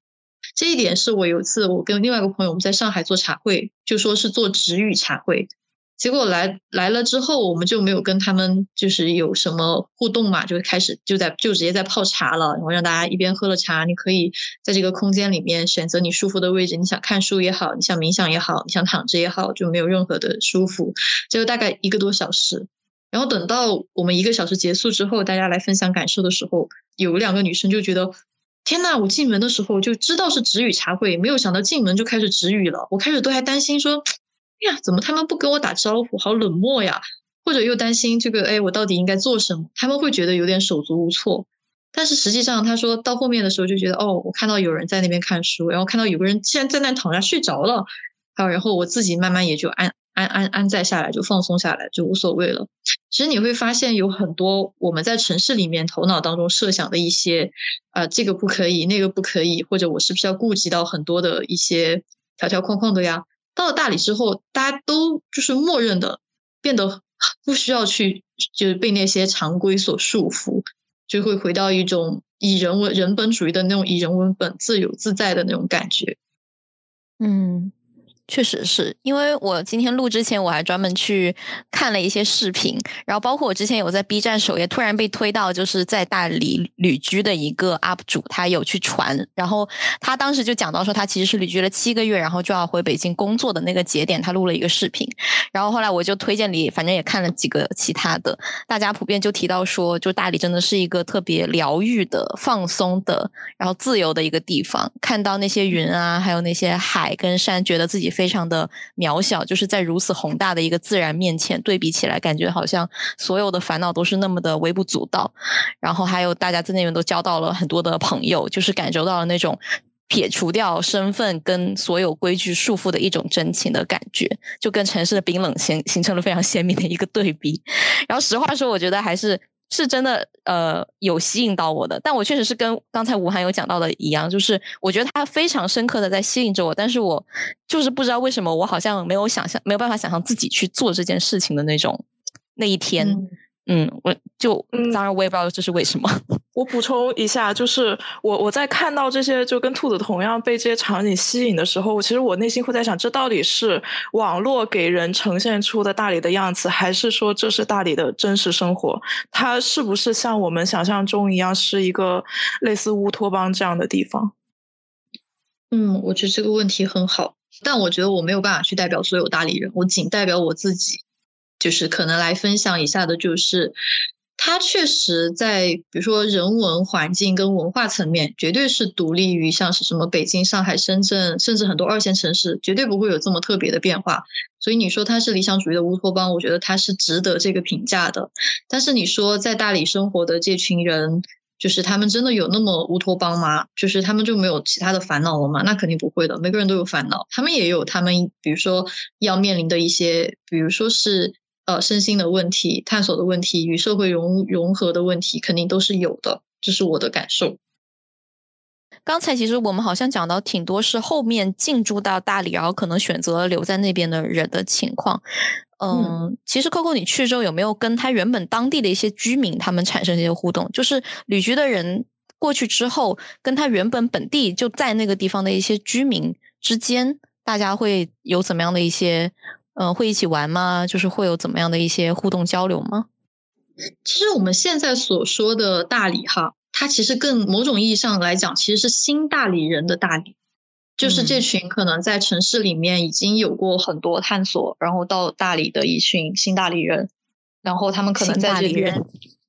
S1: 这一点是我有一次我跟另外一个朋友我们在上海做茶会，就说是做直语茶会。结果来来了之后，我们就没有跟他们就是有什么互动嘛，就开始就在就直接在泡茶了，然后让大家一边喝了茶，你可以在这个空间里面选择你舒服的位置，你想看书也好，你想冥想也好，你想躺着也好，就没有任何的舒服，就大概一个多小时。然后等到我们一个小时结束之后，大家来分享感受的时候，有两个女生就觉得，天呐，我进门的时候就知道是止语茶会，没有想到进门就开始止语了，我开始都还担心说。哎呀，怎么他们不跟我打招呼，好冷漠呀？或者又担心这个，哎，我到底应该做什么？他们会觉得有点手足无措。但是实际上，他说到后面的时候就觉得，哦，我看到有人在那边看书，然后看到有个人竟然在那躺下睡着了，好，然后我自己慢慢也就安安安安在下来，就放松下来，就无所谓了。其实你会发现，有很多我们在城市里面头脑当中设想的一些，呃，这个不可以，那个不可以，或者我是不是要顾及到很多的一些条条框框的呀？到了大理之后，大家都就是默认的，变得不需要去，就是被那些常规所束缚，就会回到一种以人为人本主义的那种以人为本、自由自在的那种感觉。
S4: 嗯。确实是。因为我今天录之前，我还专门去看了一些视频，然后包括我之前有在 B 站首页突然被推到，就是在大理旅居的一个 UP 主，他有去传，然后他当时就讲到说，他其实是旅居了七个月，然后就要回北京工作的那个节点，他录了一个视频，然后后来我就推荐你，反正也看了几个其他的，大家普遍就提到说，就大理真的是一个特别疗愈的、放松的，然后自由的一个地方，看到那些云啊，还有那些海跟山，觉得自己。非非常的渺小，就是在如此宏大的一个自然面前对比起来，感觉好像所有的烦恼都是那么的微不足道。然后还有大家在那边都交到了很多的朋友，就是感受到了那种撇除掉身份跟所有规矩束缚的一种真情的感觉，就跟城市的冰冷形形成了非常鲜明的一个对比。然后实话说，我觉得还是。是真的，呃，有吸引到我的，但我确实是跟刚才吴涵有讲到的一样，就是我觉得他非常深刻的在吸引着我，但是我就是不知道为什么，我好像没有想象，没有办法想象自己去做这件事情的那种那一天。嗯，我就当然我也不知道这是为什么。
S3: 我补充一下，就是我我在看到这些就跟兔子同样被这些场景吸引的时候，其实我内心会在想，这到底是网络给人呈现出的大理的样子，还是说这是大理的真实生活？它是不是像我们想象中一样，是一个类似乌托邦这样的地方？
S1: 嗯，我觉得这个问题很好，但我觉得我没有办法去代表所有大理人，我仅代表我自己。就是可能来分享一下的，就是它确实在比如说人文环境跟文化层面，绝对是独立于像是什么北京、上海、深圳，甚至很多二线城市，绝对不会有这么特别的变化。所以你说它是理想主义的乌托邦，我觉得它是值得这个评价的。但是你说在大理生活的这群人，就是他们真的有那么乌托邦吗？就是他们就没有其他的烦恼了吗？那肯定不会的，每个人都有烦恼，他们也有他们，比如说要面临的一些，比如说是。呃，身心的问题、探索的问题、与社会融融合的问题，肯定都是有的，这是我的感受。
S4: 刚才其实我们好像讲到挺多是后面进驻到大理，然后可能选择留在那边的人的情况。嗯，其实 Coco，你去之后有没有跟他原本当地的一些居民他们产生一些互动？就是旅居的人过去之后，跟他原本本地就在那个地方的一些居民之间，大家会有怎么样的一些？嗯，会一起玩吗？就是会有怎么样的一些互动交流吗？
S1: 其实我们现在所说的大理哈，它其实更某种意义上来讲，其实是新大理人的大理，就是这群可能在城市里面已经有过很多探索，然后到大理的一群新大理人，然后他们可能在这边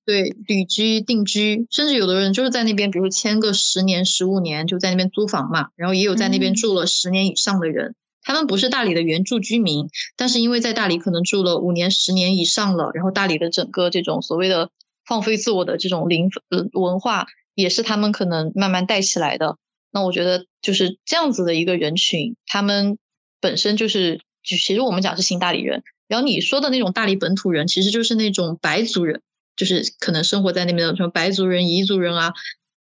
S1: 对旅居定居，甚至有的人就是在那边，比如签个十年、十五年就在那边租房嘛，然后也有在那边住了十年以上的人。他们不是大理的原住居民，但是因为在大理可能住了五年、十年以上了，然后大理的整个这种所谓的放飞自我的这种灵呃文化，也是他们可能慢慢带起来的。那我觉得就是这样子的一个人群，他们本身就是，就其实我们讲是新大理人。然后你说的那种大理本土人，其实就是那种白族人，就是可能生活在那边的什么白族人、彝族人啊，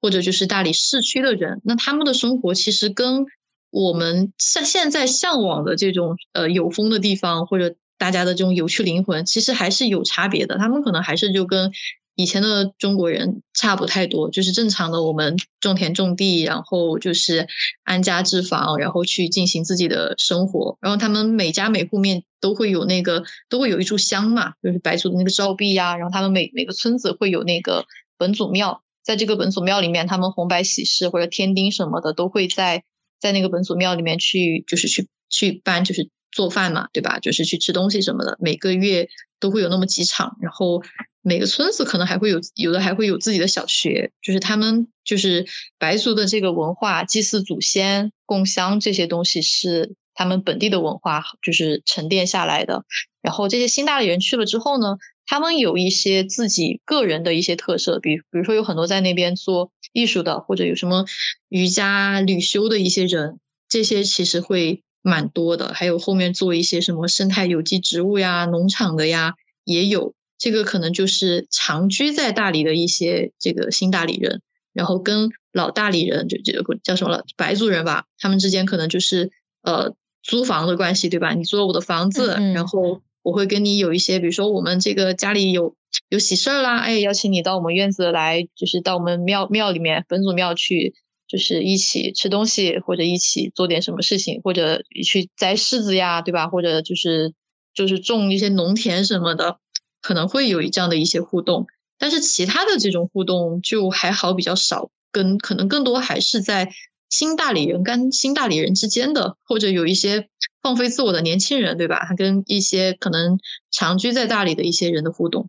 S1: 或者就是大理市区的人。那他们的生活其实跟我们现现在向往的这种呃有风的地方，或者大家的这种有趣灵魂，其实还是有差别的。他们可能还是就跟以前的中国人差不太多，就是正常的我们种田种地，然后就是安家置房，然后去进行自己的生活。然后他们每家每户面都会有那个，都会有一炷香嘛，就是白族的那个照壁呀。然后他们每每个村子会有那个本祖庙，在这个本祖庙里面，他们红白喜事或者添丁什么的都会在在那个本祖庙里面去，就是去去办，就是做饭嘛，对吧？就是去吃东西什么的。每个月都会有那么几场，然后。每个村子可能还会有，有的还会有自己的小学，就是他们就是白族的这个文化，祭祀祖先、供香这些东西是他们本地的文化，就是沉淀下来的。然后这些新大理人去了之后呢，他们有一些自己个人的一些特色，比比如说有很多在那边做艺术的，或者有什么瑜伽、旅修的一些人，这些其实会蛮多的。还有后面做一些什么生态有机植物呀、农场的呀，也有。这个可能就是长居在大理的一些这个新大理人，然后跟老大理人就这个叫什么了白族人吧，他们之间可能就是呃租房的关系，对吧？你租了我的房子，然后我会跟你有一些，比如说我们这个家里有有喜事儿啦，哎，邀请你到我们院子来，就是到我们庙庙里面本祖庙去，就是一起吃东西，或者一起做点什么事情，或者去摘柿子呀，对吧？或者就是就是种一些农田什么的。可能会有这样的一些互动，但是其他的这种互动就还好比较少，跟可能更多还是在新大理人跟新大理人之间的，或者有一些放飞自我的年轻人，对吧？他跟一些可能长居在大理的一些人的互动。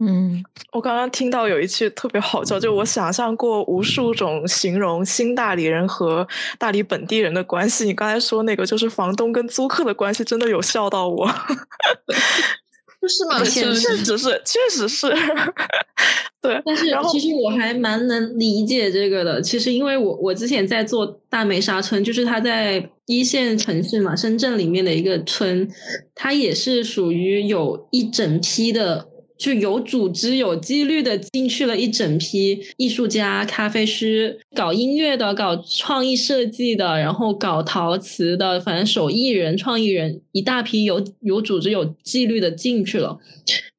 S4: 嗯，
S3: 我刚刚听到有一句特别好笑，就我想象过无数种形容新大理人和大理本地人的关系。你刚才说那个就是房东跟租客的关系，真的有笑到我。
S1: 是嘛？
S3: 确实是，确实是。对，
S2: 但是其实我还蛮能理解这个的。其实因为我我之前在做大梅沙村，就是它在一线城市嘛，深圳里面的一个村，它也是属于有一整批的。就有组织、有纪律的进去了一整批艺术家、咖啡师，搞音乐的、搞创意设计的，然后搞陶瓷的，反正手艺人、创意人一大批有有组织、有纪律的进去了。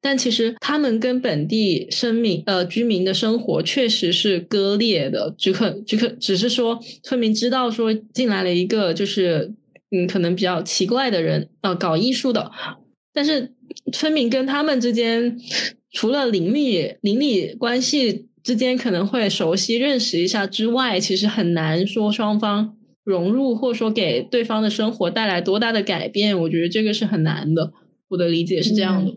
S2: 但其实他们跟本地生民呃居民的生活确实是割裂的，只可只可只是说村民知道说进来了一个就是嗯可能比较奇怪的人呃搞艺术的，但是。村民跟他们之间，除了邻里邻里关系之间可能会熟悉认识一下之外，其实很难说双方融入，或者说给对方的生活带来多大的改变。我觉得这个是很难的。我的理解是这样的。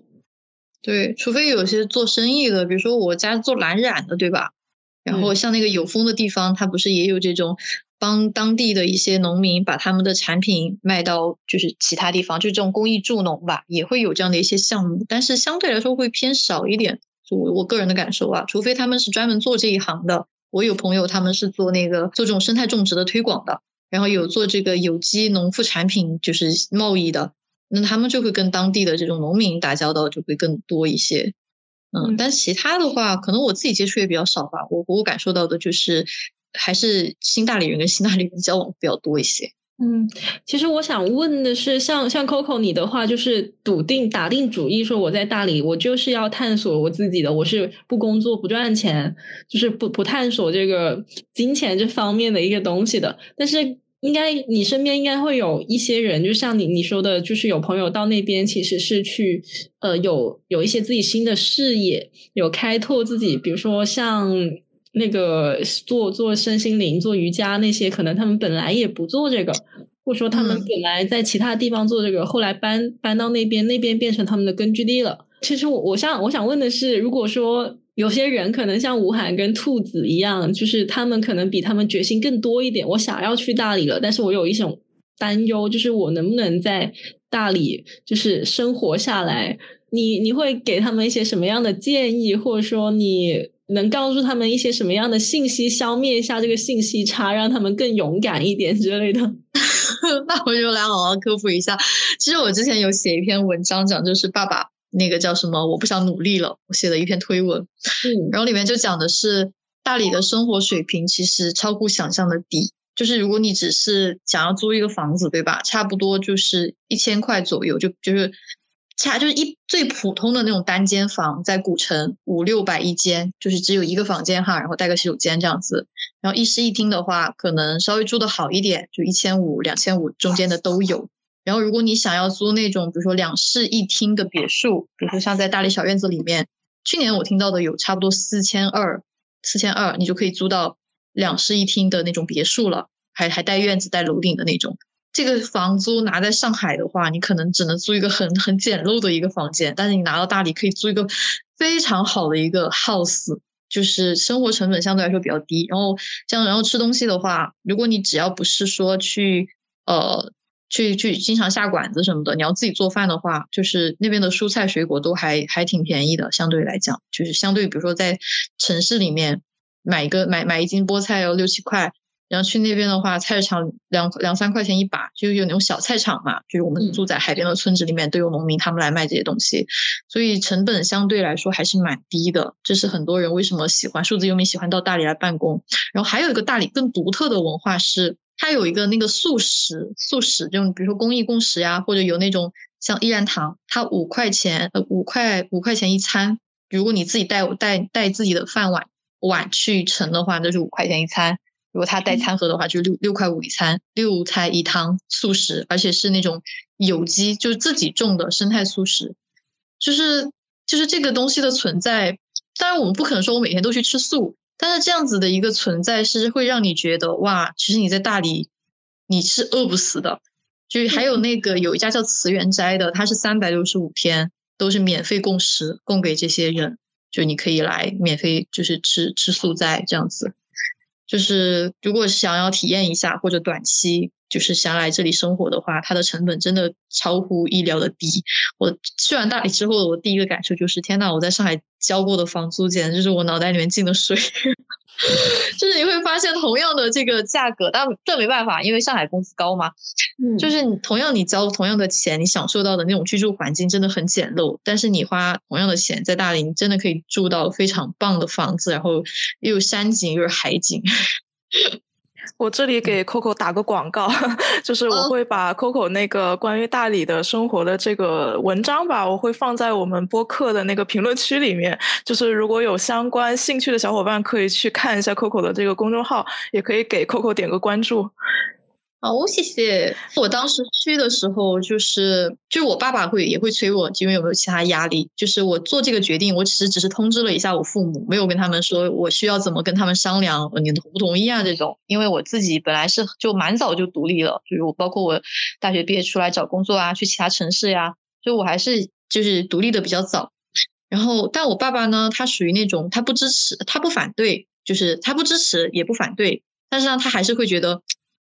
S1: 对，除非有些做生意的，比如说我家做蓝染的，对吧？然后像那个有风的地方，它不是也有这种。帮当地的一些农民把他们的产品卖到就是其他地方，就这种公益助农吧，也会有这样的一些项目，但是相对来说会偏少一点。就我我个人的感受啊，除非他们是专门做这一行的。我有朋友他们是做那个做这种生态种植的推广的，然后有做这个有机农副产品就是贸易的，那他们就会跟当地的这种农民打交道就会更多一些。嗯，但其他的话，可能我自己接触也比较少吧。我我感受到的就是。还是新大理人跟新大理人交往比较多一些。
S2: 嗯，其实我想问的是，像像 Coco 你的话，就是笃定打定主意说我在大理，我就是要探索我自己的，我是不工作不赚钱，就是不不探索这个金钱这方面的一个东西的。但是应该你身边应该会有一些人，就像你你说的，就是有朋友到那边其实是去呃有有一些自己新的事业，有开拓自己，比如说像。那个做做身心灵、做瑜伽那些，可能他们本来也不做这个，或者说他们本来在其他地方做这个，后来搬搬到那边，那边变成他们的根据地了。其实我我想我想问的是，如果说有些人可能像吴涵跟兔子一样，就是他们可能比他们决心更多一点，我想要去大理了，但是我有一种担忧，就是我能不能在大理就是生活下来？你你会给他们一些什么样的建议，或者说你？能告诉他们一些什么样的信息，消灭一下这个信息差，让他们更勇敢一点之类的。
S1: 那我就来好好科普一下。其实我之前有写一篇文章，讲就是爸爸那个叫什么，我不想努力了。我写了一篇推文，
S2: 嗯，
S1: 然后里面就讲的是大理的生活水平其实超乎想象的低。就是如果你只是想要租一个房子，对吧？差不多就是一千块左右，就就是恰就是一最普通的那种单间房，在古城五六百一间，就是只有一个房间哈，然后带个洗手间这样子。然后一室一厅的话，可能稍微住的好一点，就一千五、两千五中间的都有。然后如果你想要租那种，比如说两室一厅的别墅，比如说像在大理小院子里面，去年我听到的有差不多四千二，四千二你就可以租到两室一厅的那种别墅了，还还带院子、带楼顶的那种。这个房租拿在上海的话，你可能只能租一个很很简陋的一个房间，但是你拿到大理可以租一个非常好的一个 house，就是生活成本相对来说比较低。然后像然后吃东西的话，如果你只要不是说去呃去去经常下馆子什么的，你要自己做饭的话，就是那边的蔬菜水果都还还挺便宜的，相对来讲，就是相对比如说在城市里面买一个买买一斤菠菜要六七块。然后去那边的话，菜市场两两三块钱一把，就有那种小菜场嘛，就是我们住在海边的村子里面都有农民他们来卖这些东西，所以成本相对来说还是蛮低的。这是很多人为什么喜欢数字游民喜欢到大理来办公。然后还有一个大理更独特的文化是，它有一个那个素食，素食就比如说公益共食呀，或者有那种像依然堂，它五块钱呃五块五块钱一餐，如果你自己带带带自己的饭碗碗去盛的话，那是五块钱一餐。如果他带餐盒的话，就六六块五一餐，六菜一汤素食，而且是那种有机，就是自己种的生态素食，就是就是这个东西的存在。当然，我们不可能说我每天都去吃素，但是这样子的一个存在是会让你觉得哇，其实你在大理你是饿不死的。就是还有那个有一家叫慈源斋的，它是三百六十五天都是免费供食，供给这些人，就你可以来免费就是吃吃素斋这样子。就是如果想要体验一下，或者短期就是想来这里生活的话，它的成本真的超乎意料的低。我去完大理之后，我第一个感受就是：天呐，我在上海交过的房租简直就是我脑袋里面进的水。就是你会发现，同样的这个价格，但这没办法，因为上海工资高嘛。就是你同样你交同样的钱，你享受到的那种居住环境真的很简陋。但是你花同样的钱在大理，你真的可以住到非常棒的房子，然后又有山景又有海景。
S3: 我这里给 Coco 打个广告，就是我会把 Coco 那个关于大理的生活的这个文章吧，我会放在我们播客的那个评论区里面。就是如果有相关兴趣的小伙伴，可以去看一下 Coco 的这个公众号，也可以给 Coco 点个关注。
S1: 好，谢谢。我当时去的时候，就是就是我爸爸会也会催我，因为有没有其他压力。就是我做这个决定，我其实只是通知了一下我父母，没有跟他们说我需要怎么跟他们商量，你同不同意啊这种。因为我自己本来是就蛮早就独立了，就是我包括我大学毕业出来找工作啊，去其他城市呀，就我还是就是独立的比较早。然后，但我爸爸呢，他属于那种他不支持，他不反对，就是他不支持也不反对，但是呢，他还是会觉得。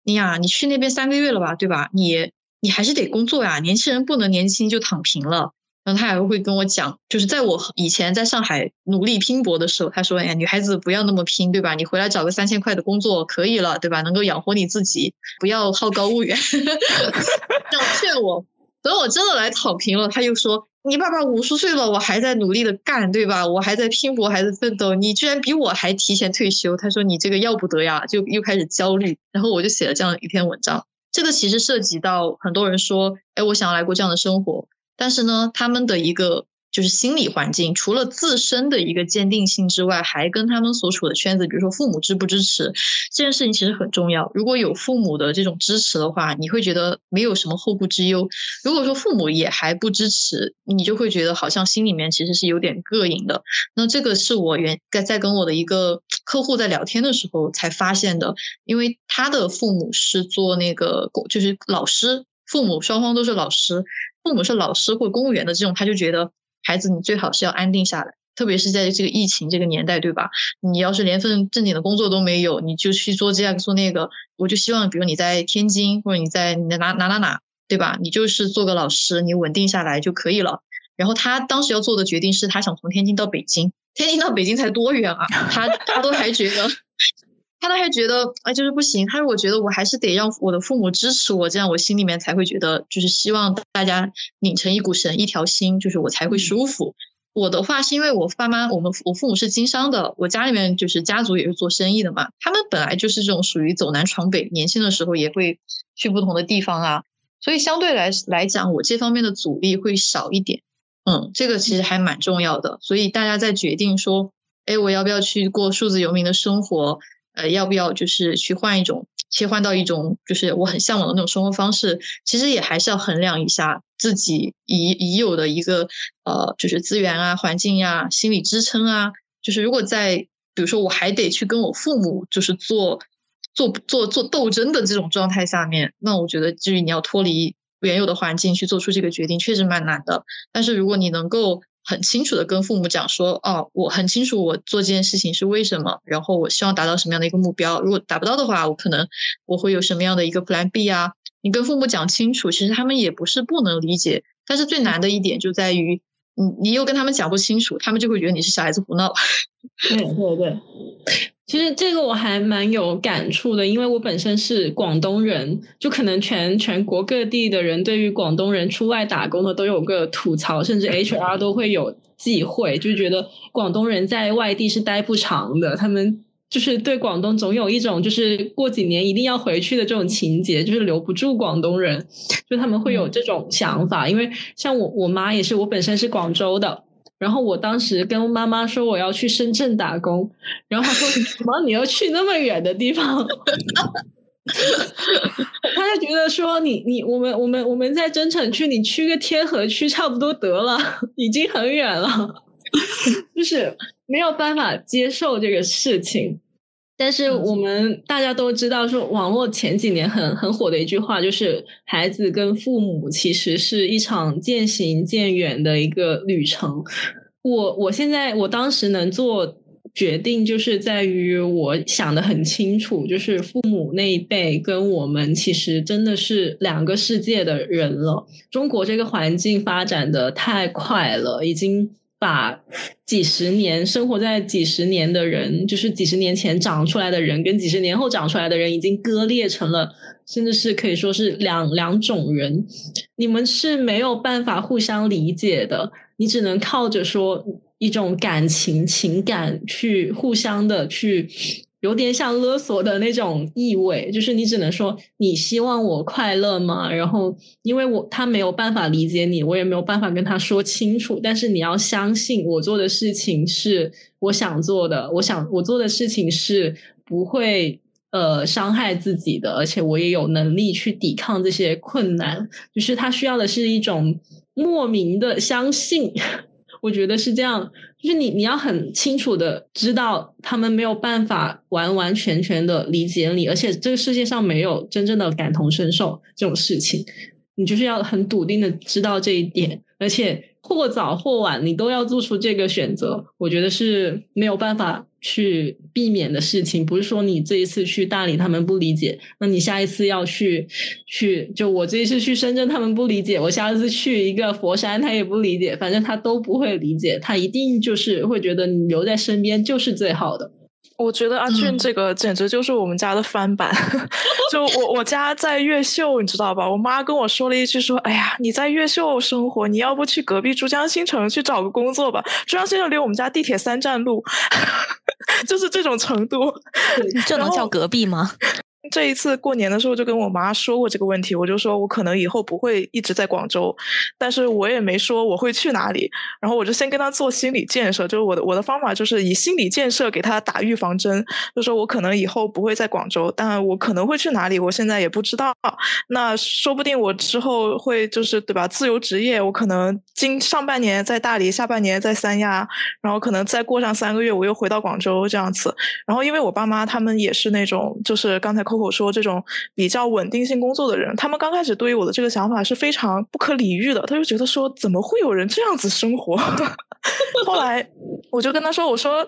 S1: 你呀，你去那边三个月了吧，对吧？你你还是得工作呀，年轻人不能年轻就躺平了。然后他还会跟我讲，就是在我以前在上海努力拼搏的时候，他说：“哎呀，女孩子不要那么拼，对吧？你回来找个三千块的工作可以了，对吧？能够养活你自己，不要好高骛远。” 这样劝我。等我真的来躺平了，他又说：“你爸爸五十岁了，我还在努力的干，对吧？我还在拼搏，还在奋斗。你居然比我还提前退休。”他说：“你这个要不得呀！”就又开始焦虑。然后我就写了这样一篇文章。这个其实涉及到很多人说：“哎，我想要来过这样的生活。”但是呢，他们的一个。就是心理环境，除了自身的一个坚定性之外，还跟他们所处的圈子，比如说父母支不支持这件事情，其实很重要。如果有父母的这种支持的话，你会觉得没有什么后顾之忧；如果说父母也还不支持，你就会觉得好像心里面其实是有点膈应的。那这个是我原在在跟我的一个客户在聊天的时候才发现的，因为他的父母是做那个就是老师，父母双方都是老师，父母是老师或公务员的这种，他就觉得。孩子，你最好是要安定下来，特别是在这个疫情这个年代，对吧？你要是连份正经的工作都没有，你就去做这样做那个，我就希望，比如你在天津或者你在你在哪哪哪哪，对吧？你就是做个老师，你稳定下来就可以了。然后他当时要做的决定是他想从天津到北京，天津到北京才多远啊？他他都还觉得。他都还觉得，哎，就是不行。他说，我觉得我还是得让我的父母支持我，这样我心里面才会觉得，就是希望大家拧成一股绳，一条心，就是我才会舒服。我的话是因为我爸妈，我们我父母是经商的，我家里面就是家族也是做生意的嘛。他们本来就是这种属于走南闯北，年轻的时候也会去不同的地方啊。所以相对来来讲，我这方面的阻力会少一点。嗯，这个其实还蛮重要的。所以大家在决定说，哎，我要不要去过数字游民的生活？呃，要不要就是去换一种，切换到一种就是我很向往的那种生活方式？其实也还是要衡量一下自己已已有的一个呃，就是资源啊、环境呀、心理支撑啊。就是如果在比如说我还得去跟我父母就是做做做做斗争的这种状态下面，那我觉得至于你要脱离原有的环境去做出这个决定，确实蛮难的。但是如果你能够。很清楚的跟父母讲说，哦，我很清楚我做这件事情是为什么，然后我希望达到什么样的一个目标。如果达不到的话，我可能我会有什么样的一个 Plan B 啊？你跟父母讲清楚，其实他们也不是不能理解。但是最难的一点就在于，你你又跟他们讲不清楚，他们就会觉得你是小孩子胡闹。
S2: 对 对对。其实这个我还蛮有感触的，因为我本身是广东人，就可能全全国各地的人对于广东人出外打工的都有个吐槽，甚至 HR 都会有忌讳，就觉得广东人在外地是待不长的，他们就是对广东总有一种就是过几年一定要回去的这种情节，就是留不住广东人，就他们会有这种想法。因为像我我妈也是，我本身是广州的。然后我当时跟妈妈说我要去深圳打工，然后她说什么你要去那么远的地方？他就觉得说你你我们我们我们在增城区，你去个天河区差不多得了，已经很远了，就是没有办法接受这个事情。但是我们大家都知道，说网络前几年很很火的一句话，就是孩子跟父母其实是一场渐行渐远的一个旅程。我我现在我当时能做决定，就是在于我想的很清楚，就是父母那一辈跟我们其实真的是两个世界的人了。中国这个环境发展的太快了，已经。把几十年生活在几十年的人，就是几十年前长出来的人，跟几十年后长出来的人，已经割裂成了，甚至是可以说是两两种人。你们是没有办法互相理解的，你只能靠着说一种感情、情感去互相的去。有点像勒索的那种意味，就是你只能说你希望我快乐吗？然后因为我他没有办法理解你，我也没有办法跟他说清楚。但是你要相信我做的事情是我想做的，我想我做的事情是不会呃伤害自己的，而且我也有能力去抵抗这些困难。就是他需要的是一种莫名的相信。我觉得是这样，就是你你要很清楚的知道，他们没有办法完完全全的理解你，而且这个世界上没有真正的感同身受这种事情，你就是要很笃定的知道这一点，而且。或早或晚，你都要做出这个选择。我觉得是没有办法去避免的事情。不是说你这一次去大理他们不理解，那你下一次要去去，就我这一次去深圳他们不理解，我下一次去一个佛山他也不理解，反正他都不会理解，他一定就是会觉得你留在身边就是最好的。
S3: 我觉得阿俊这个简直就是我们家的翻版。就我我家在越秀，你知道吧？我妈跟我说了一句说：“哎呀，你在越秀生活，你要不去隔壁珠江新城去找个工作吧？珠江新城离我们家地铁三站路，就是这种程度。
S4: 这能叫隔壁吗？”
S3: 这一次过年的时候就跟我妈说过这个问题，我就说我可能以后不会一直在广州，但是我也没说我会去哪里。然后我就先跟她做心理建设，就是我的我的方法就是以心理建设给她打预防针，就说我可能以后不会在广州，但我可能会去哪里，我现在也不知道。那说不定我之后会就是对吧，自由职业，我可能今上半年在大理，下半年在三亚，然后可能再过上三个月我又回到广州这样子。然后因为我爸妈他们也是那种就是刚才扣。Coco 说这种比较稳定性工作的人，他们刚开始对于我的这个想法是非常不可理喻的。他就觉得说，怎么会有人这样子生活？后来我就跟他说：“我说，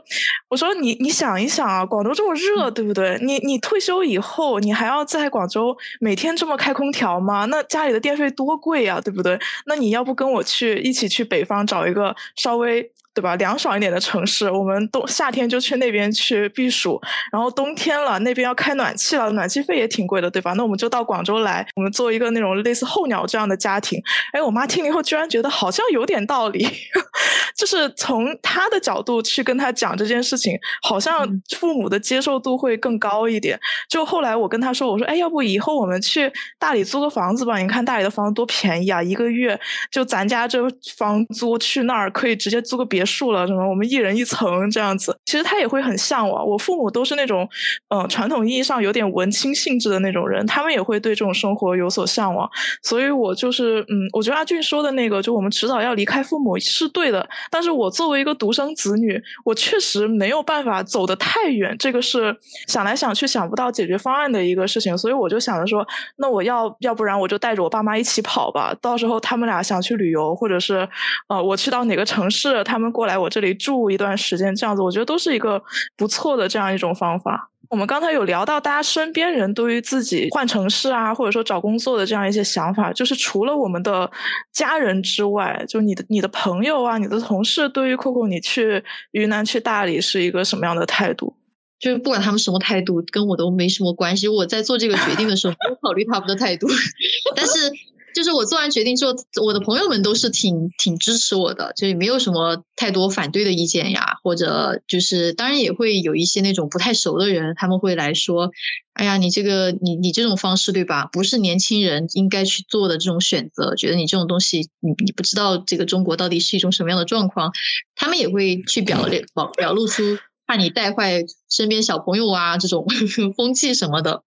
S3: 我说你你想一想啊，广州这么热，对不对？你你退休以后，你还要在广州每天这么开空调吗？那家里的电费多贵呀，对不对？那你要不跟我去一起去北方找一个稍微……”对吧？凉爽一点的城市，我们冬夏天就去那边去避暑，然后冬天了那边要开暖气了，暖气费也挺贵的，对吧？那我们就到广州来，我们做一个那种类似候鸟这样的家庭。哎，我妈听了以后居然觉得好像有点道理，就是从她的角度去跟她讲这件事情，好像父母的接受度会更高一点。就后来我跟她说，我说，哎，要不以后我们去大理租个房子吧？你看大理的房子多便宜啊，一个月就咱家这房租去那儿可以直接租个别墅了，什么我们一人一层这样子。其实他也会很向往。我父母都是那种，嗯，传统意义上有点文青性质的那种人，他们也会对这种生活有所向往。所以我就是，嗯，我觉得阿俊说的那个，就我们迟早要离开父母是对的。但是我作为一个独生子女，我确实没有办法走得太远，这个是想来想去想不到解决方案的一个事情。所以我就想着说，那我要要不然我就带着我爸妈一起跑吧。到时候他们俩想去旅游，或者是呃，我去到哪个城市，他们过来我这里住一段时间，这样子，我觉得都是一个不错的这样一种方法。我们刚才有聊到，大家身边人对于自己换城市啊，或者说找工作的这样一些想法，就是除了我们的家人之外，就你的你的朋友啊，你的同事，对于 Coco 你去云南去大理是一个什么样的态度？
S1: 就是不管他们什么态度，跟我都没什么关系。我在做这个决定的时候，没有考虑他们的态度，但是。就是我做完决定之后，我的朋友们都是挺挺支持我的，就也没有什么太多反对的意见呀，或者就是当然也会有一些那种不太熟的人，他们会来说，哎呀，你这个你你这种方式对吧？不是年轻人应该去做的这种选择，觉得你这种东西，你你不知道这个中国到底是一种什么样的状况，他们也会去表表表露出怕你带坏身边小朋友啊这种 风气什么的。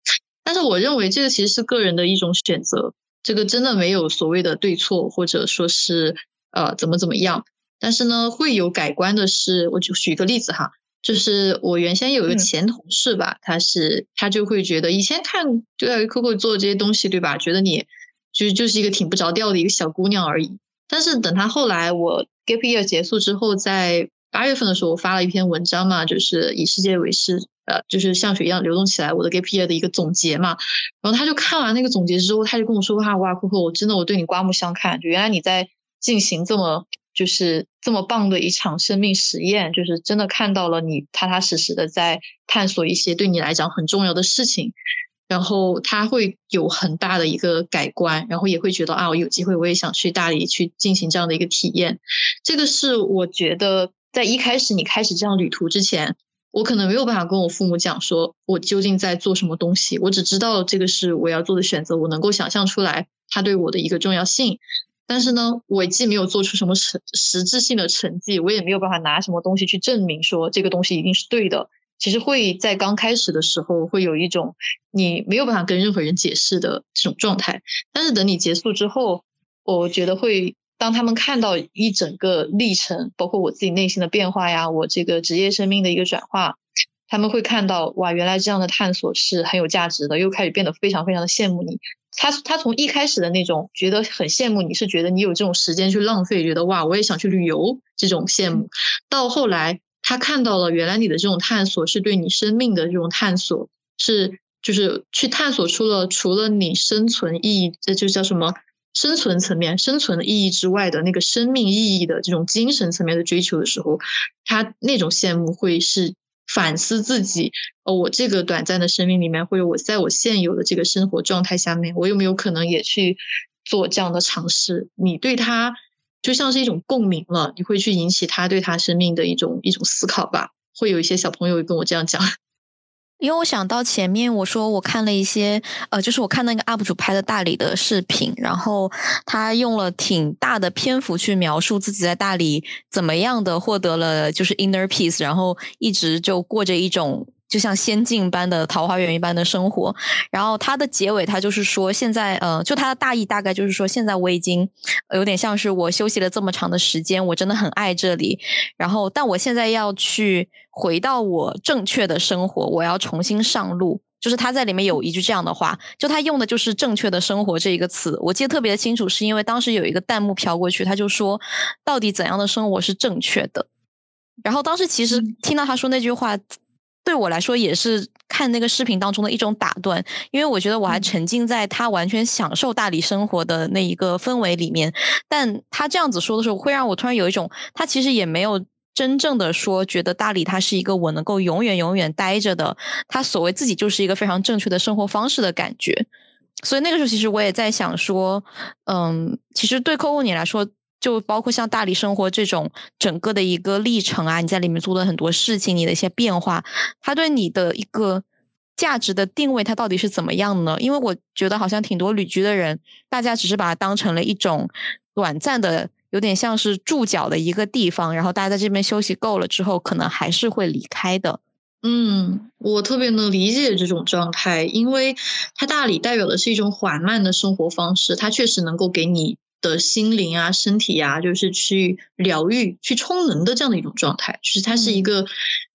S1: 但是我认为这个其实是个人的一种选择。这个真的没有所谓的对错，或者说是呃怎么怎么样，但是呢，会有改观的是，我就举个例子哈，就是我原先有一个前同事吧，他是他就会觉得以前看就在 Coco 做这些东西对吧，觉得你就就是一个挺不着调的一个小姑娘而已，但是等他后来我 Gap Year 结束之后，在八月份的时候，我发了一篇文章嘛，就是以世界为师。呃，就是像水一样流动起来，我的 gap year 的一个总结嘛。然后他就看完那个总结之后，他就跟我说：“哈，哇，酷酷，我真的我对你刮目相看。就原来你在进行这么就是这么棒的一场生命实验，就是真的看到了你踏踏实实的在探索一些对你来讲很重要的事情。然后他会有很大的一个改观，然后也会觉得啊，我有机会我也想去大理去进行这样的一个体验。这个是我觉得在一开始你开始这样旅途之前。”我可能没有办法跟我父母讲，说我究竟在做什么东西。我只知道这个是我要做的选择，我能够想象出来它对我的一个重要性。但是呢，我既没有做出什么实实质性的成绩，我也没有办法拿什么东西去证明说这个东西一定是对的。其实会在刚开始的时候会有一种你没有办法跟任何人解释的这种状态。但是等你结束之后，我觉得会。当他们看到一整个历程，包括我自己内心的变化呀，我这个职业生命的一个转化，他们会看到哇，原来这样的探索是很有价值的，又开始变得非常非常的羡慕你。他他从一开始的那种觉得很羡慕你，是觉得你有这种时间去浪费，觉得哇，我也想去旅游这种羡慕，到后来他看到了原来你的这种探索是对你生命的这种探索，是就是去探索出了除了你生存意义，这就叫什么？生存层面、生存的意义之外的那个生命意义的这种精神层面的追求的时候，他那种羡慕会是反思自己：哦，我这个短暂的生命里面，会有我在我现有的这个生活状态下面，我有没有可能也去做这样的尝试？你对他就像是一种共鸣了，你会去引起他对他生命的一种一种思考吧？会有一些小朋友跟我这样讲。
S4: 因为我想到前面我说我看了一些呃，就是我看那个 UP 主拍的大理的视频，然后他用了挺大的篇幅去描述自己在大理怎么样的获得了就是 inner peace，然后一直就过着一种。就像仙境般的桃花源一般的生活，然后它的结尾，它就是说，现在呃，就它的大意大概就是说，现在我已经有点像是我休息了这么长的时间，我真的很爱这里，然后但我现在要去回到我正确的生活，我要重新上路。就是他在里面有一句这样的话，就他用的就是“正确的生活”这一个词，我记得特别的清楚，是因为当时有一个弹幕飘过去，他就说，到底怎样的生活是正确的？然后当时其实听到他说那句话。对我来说也是看那个视频当中的一种打断，因为我觉得我还沉浸在他完全享受大理生活的那一个氛围里面。但他这样子说的时候，会让我突然有一种，他其实也没有真正的说觉得大理它是一个我能够永远永远待着的，他所谓自己就是一个非常正确的生活方式的感觉。所以那个时候，其实我也在想说，嗯，其实对 Coco 你来说。就包括像大理生活这种整个的一个历程啊，你在里面做的很多事情，你的一些变化，它对你的一个价值的定位，它到底是怎么样呢？因为我觉得好像挺多旅居的人，大家只是把它当成了一种短暂的。有点像是住脚的一个地方，然后大家在这边休息够了之后，可能还是会离开的。
S1: 嗯，我特别能理解这种状态，因为它大理代表的是一种缓慢的生活方式，它确实能够给你的心灵啊、身体啊，就是去疗愈、去充能的这样的一种状态。就是它是一个，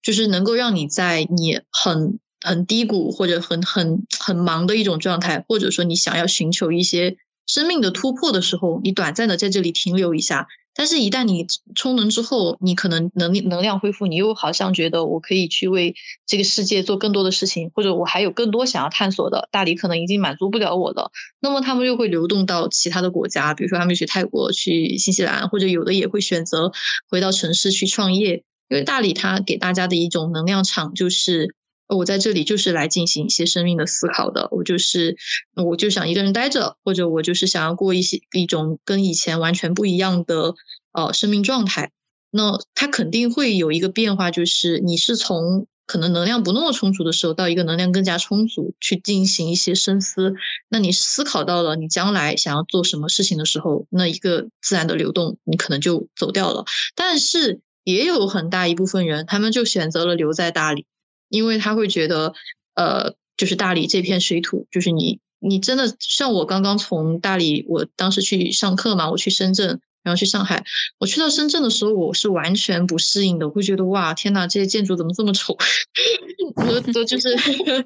S1: 就是能够让你在你很很低谷或者很很很忙的一种状态，或者说你想要寻求一些。生命的突破的时候，你短暂的在这里停留一下，但是，一旦你充能之后，你可能能力能量恢复，你又好像觉得我可以去为这个世界做更多的事情，或者我还有更多想要探索的。大理可能已经满足不了我了，那么他们又会流动到其他的国家，比如说他们去泰国、去新西兰，或者有的也会选择回到城市去创业，因为大理它给大家的一种能量场就是。我在这里就是来进行一些生命的思考的，我就是我就想一个人待着，或者我就是想要过一些一种跟以前完全不一样的呃生命状态。那它肯定会有一个变化，就是你是从可能能量不那么充足的时候，到一个能量更加充足去进行一些深思。那你思考到了你将来想要做什么事情的时候，那一个自然的流动，你可能就走掉了。但是也有很大一部分人，他们就选择了留在大理。因为他会觉得，呃，就是大理这片水土，就是你，你真的像我刚刚从大理，我当时去上课嘛，我去深圳，然后去上海，我去到深圳的时候，我是完全不适应的，我会觉得哇，天呐，这些建筑怎么这么丑？我我就是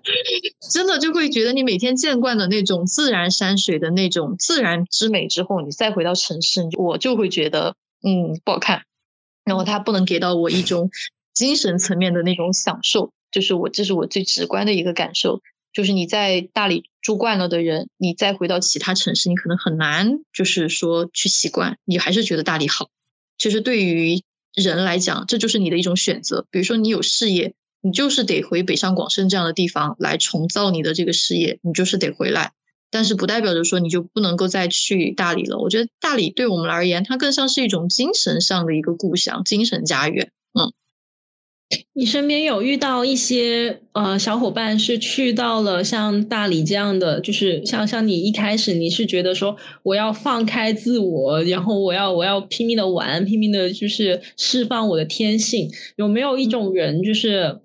S1: 真的就会觉得，你每天见惯的那种自然山水的那种自然之美之后，你再回到城市，我就会觉得，嗯，不好看，然后它不能给到我一种精神层面的那种享受。就是我，这是我最直观的一个感受。就是你在大理住惯了的人，你再回到其他城市，你可能很难，就是说去习惯。你还是觉得大理好。其实对于人来讲，这就是你的一种选择。比如说你有事业，你就是得回北上广深这样的地方来重造你的这个事业，你就是得回来。但是不代表着说你就不能够再去大理了。我觉得大理对我们而言，它更像是一种精神上的一个故乡，精神家园。嗯。
S2: 你身边有遇到一些呃小伙伴是去到了像大理这样的，就是像像你一开始你是觉得说我要放开自我，然后我要我要拼命的玩，拼命的就是释放我的天性，有没有一种人就是？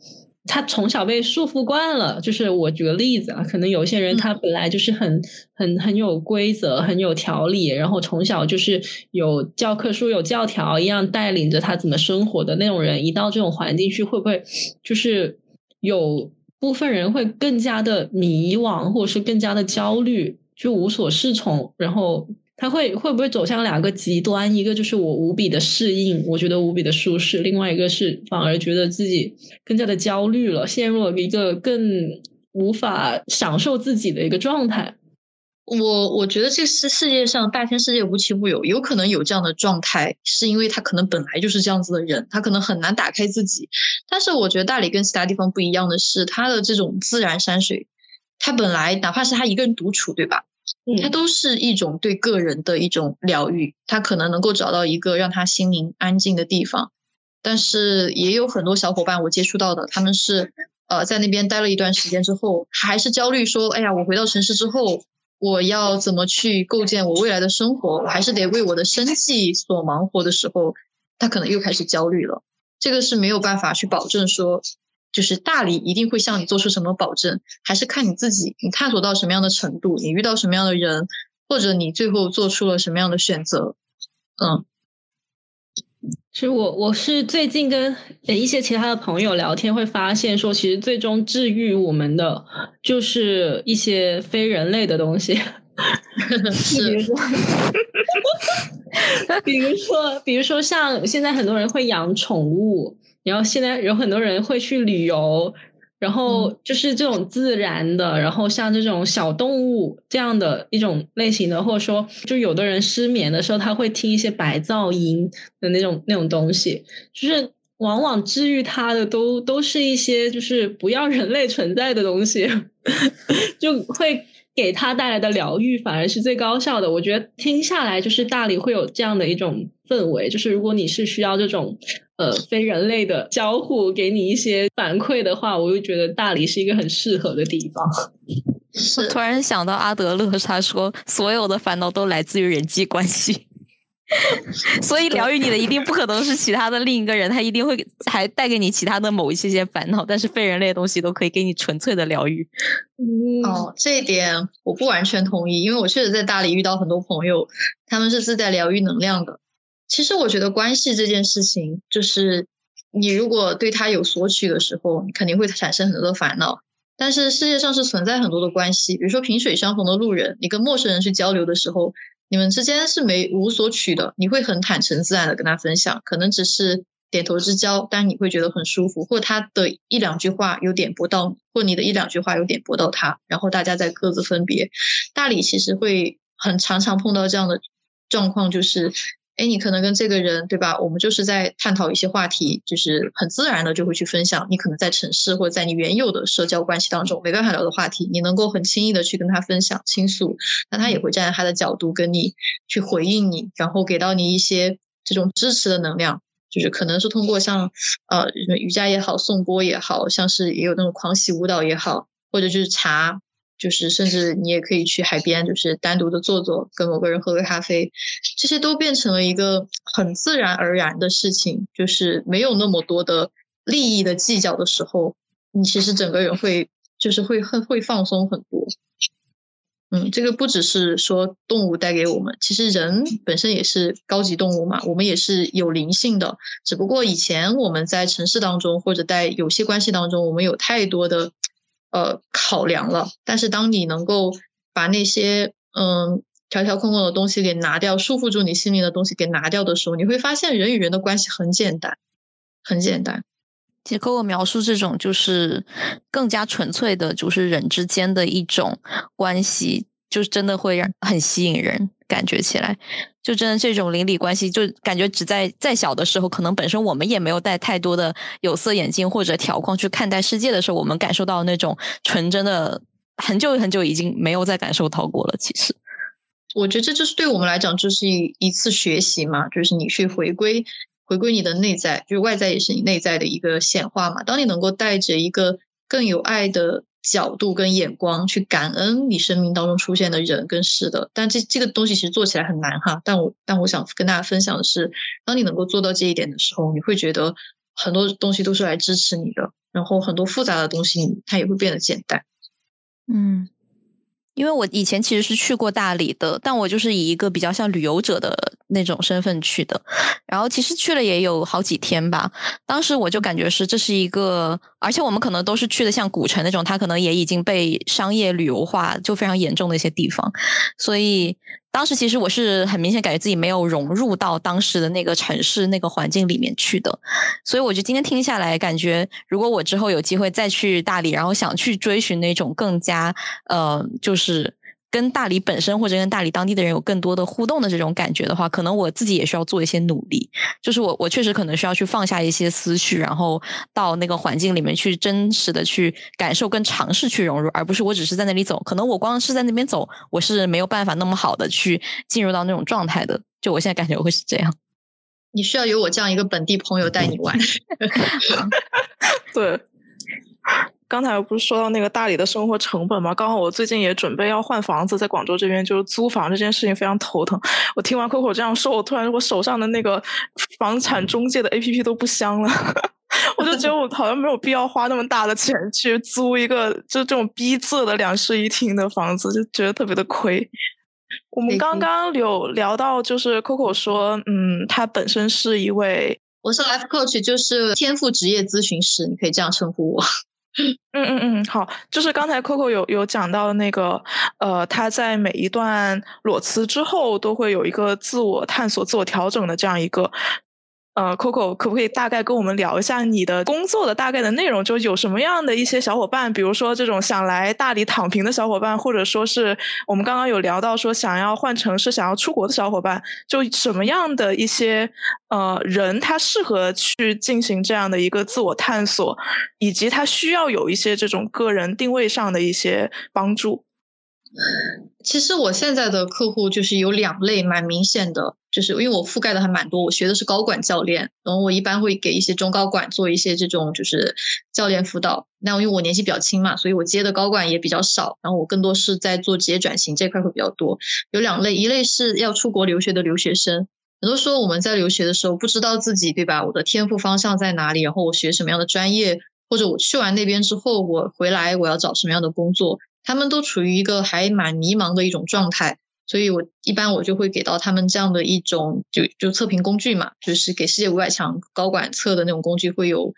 S2: 他从小被束缚惯了，就是我举个例子啊，可能有些人他本来就是很很很有规则、很有条理，然后从小就是有教科书、有教条一样带领着他怎么生活的那种人，一到这种环境去，会不会就是有部分人会更加的迷惘，或者是更加的焦虑，就无所适从，然后。他会会不会走向两个极端？一个就是我无比的适应，我觉得无比的舒适；另外一个是反而觉得自己更加的焦虑了，陷入了一个更无法享受自己的一个状态。
S1: 我我觉得这是世界上大千世界无奇不有，有可能有这样的状态，是因为他可能本来就是这样子的人，他可能很难打开自己。但是我觉得大理跟其他地方不一样的是，它的这种自然山水，它本来哪怕是他一个人独处，对吧？它都是一种对个人的一种疗愈，他可能能够找到一个让他心灵安静的地方。但是也有很多小伙伴我接触到的，他们是呃在那边待了一段时间之后，还是焦虑说：“哎呀，我回到城市之后，我要怎么去构建我未来的生活？我还是得为我的生计所忙活的时候，他可能又开始焦虑了。这个是没有办法去保证说。”就是大理一定会向你做出什么保证，还是看你自己，你探索到什么样的程度，你遇到什么样的人，或者你最后做出了什么样的选择。嗯，
S2: 其实我我是最近跟一些其他的朋友聊天，会发现说，其实最终治愈我们的就是一些非人类的东西，比如说，比如说，比如说像现在很多人会养宠物。然后现在有很多人会去旅游，然后就是这种自然的，然后像这种小动物这样的一种类型的，或者说，就有的人失眠的时候，他会听一些白噪音的那种那种东西，就是往往治愈他的都都是一些就是不要人类存在的东西，就会给他带来的疗愈反而是最高效的。我觉得听下来就是大理会有这样的一种氛围，就是如果你是需要这种呃非人类的交互给你一些反馈的话，我就觉得大理是一个很适合的地方。
S4: 我突然想到阿德勒，他说所有的烦恼都来自于人际关系。所以疗愈你的一定不可能是其他的另一个人，他一定会还带给你其他的某一些些烦恼，但是非人类的东西都可以给你纯粹的疗愈。
S1: 哦，这一点我不完全同意，因为我确实在大理遇到很多朋友，他们是自带疗愈能量的。其实我觉得关系这件事情，就是你如果对他有索取的时候，你肯定会产生很多的烦恼。但是世界上是存在很多的关系，比如说萍水相逢的路人，你跟陌生人去交流的时候。你们之间是没无所取的，你会很坦诚自然的跟他分享，可能只是点头之交，但你会觉得很舒服，或他的一两句话有点拨到，或你的一两句话有点拨到他，然后大家再各自分别。大理其实会很常常碰到这样的状况，就是。哎，你可能跟这个人，对吧？我们就是在探讨一些话题，就是很自然的就会去分享。你可能在城市或者在你原有的社交关系当中没办法聊的话题，你能够很轻易的去跟他分享倾诉，那他也会站在他的角度跟你去回应你，然后给到你一些这种支持的能量，就是可能是通过像呃瑜伽也好，颂钵也好像是也有那种狂喜舞蹈也好，或者就是茶。就是甚至你也可以去海边，就是单独的坐坐，跟某个人喝个咖啡，这些都变成了一个很自然而然的事情。就是没有那么多的利益的计较的时候，你其实整个人会就是会很会放松很多。嗯，这个不只是说动物带给我们，其实人本身也是高级动物嘛，我们也是有灵性的。只不过以前我们在城市当中或者在有些关系当中，我们有太多的。呃，考量了，但是当你能够把那些嗯条条框框的东西给拿掉，束缚住你心灵的东西给拿掉的时候，你会发现人与人的关系很简单，很简单。
S4: 杰克，我描述这种就是更加纯粹的，就是人之间的一种关系，就是真的会让很吸引人。感觉起来，就真的这种邻里关系，就感觉只在再小的时候，可能本身我们也没有戴太多的有色眼镜或者条框去看待世界的时候，我们感受到那种纯真的，很久很久已经没有再感受到过了。其实，
S1: 我觉得这就是对我们来讲，就是一一次学习嘛，就是你去回归回归你的内在，就是外在也是你内在的一个显化嘛。当你能够带着一个更有爱的。角度跟眼光去感恩你生命当中出现的人跟事的，但这这个东西其实做起来很难哈。但我但我想跟大家分享的是，当你能够做到这一点的时候，你会觉得很多东西都是来支持你的，然后很多复杂的东西它也会变得简单。
S4: 嗯。因为我以前其实是去过大理的，但我就是以一个比较像旅游者的那种身份去的，然后其实去了也有好几天吧。当时我就感觉是这是一个，而且我们可能都是去的像古城那种，它可能也已经被商业旅游化就非常严重的一些地方，所以。当时其实我是很明显感觉自己没有融入到当时的那个城市那个环境里面去的，所以我就今天听下来，感觉如果我之后有机会再去大理，然后想去追寻那种更加呃，就是。跟大理本身或者跟大理当地的人有更多的互动的这种感觉的话，可能我自己也需要做一些努力。就是我，我确实可能需要去放下一些思绪，然后到那个环境里面去，真实的去感受跟尝试去融入，而不是我只是在那里走。可能我光是在那边走，我是没有办法那么好的去进入到那种状态的。就我现在感觉会是这样。
S1: 你需要有我这样一个本地朋友带你玩。
S3: 对。刚才不是说到那个大理的生活成本吗？刚好我最近也准备要换房子，在广州这边就是租房这件事情非常头疼。我听完 Coco 这样说，我突然我手上的那个房产中介的 APP 都不香了，我就觉得我好像没有必要花那么大的钱去租一个就这种逼仄的两室一厅的房子，就觉得特别的亏。我们刚刚有聊到，就是 Coco 说，嗯，他本身是一位，
S1: 我是 Life Coach，就是天赋职业咨询师，你可以这样称呼我。
S3: 嗯嗯嗯，好，就是刚才 Coco 有有讲到那个，呃，他在每一段裸辞之后都会有一个自我探索、自我调整的这样一个。呃，Coco，可不可以大概跟我们聊一下你的工作的大概的内容？就有什么样的一些小伙伴，比如说这种想来大理躺平的小伙伴，或者说是我们刚刚有聊到说想要换城市、想要出国的小伙伴，就什么样的一些呃人，他适合去进行这样的一个自我探索，以及他需要有一些这种个人定位上的一些帮助。
S1: 其实我现在的客户就是有两类蛮明显的，就是因为我覆盖的还蛮多，我学的是高管教练，然后我一般会给一些中高管做一些这种就是教练辅导。那因为我年纪比较轻嘛，所以我接的高管也比较少，然后我更多是在做职业转型这块会比较多。有两类，一类是要出国留学的留学生，很多时候我们在留学的时候不知道自己对吧，我的天赋方向在哪里，然后我学什么样的专业，或者我去完那边之后我回来我要找什么样的工作。他们都处于一个还蛮迷茫的一种状态，所以我一般我就会给到他们这样的一种就就测评工具嘛，就是给世界五百强高管测的那种工具，会有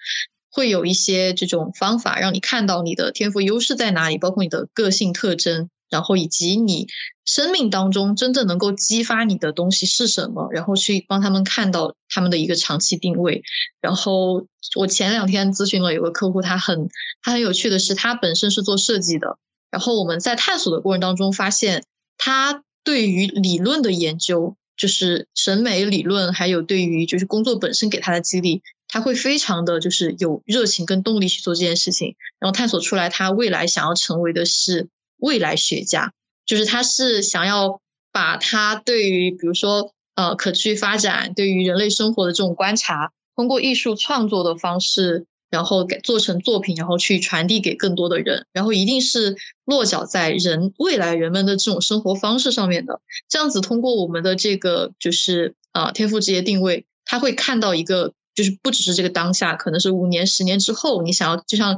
S1: 会有一些这种方法，让你看到你的天赋优势在哪里，包括你的个性特征，然后以及你生命当中真正能够激发你的东西是什么，然后去帮他们看到他们的一个长期定位。然后我前两天咨询了有个客户，他很他很有趣的是，他本身是做设计的。然后我们在探索的过程当中发现，他对于理论的研究，就是审美理论，还有对于就是工作本身给他的激励，他会非常的就是有热情跟动力去做这件事情。然后探索出来，他未来想要成为的是未来学家，就是他是想要把他对于比如说呃可持续发展，对于人类生活的这种观察，通过艺术创作的方式。然后给做成作品，然后去传递给更多的人，然后一定是落脚在人未来人们的这种生活方式上面的。这样子通过我们的这个就是啊天赋职业定位，他会看到一个就是不只是这个当下，可能是五年、十年之后，你想要就像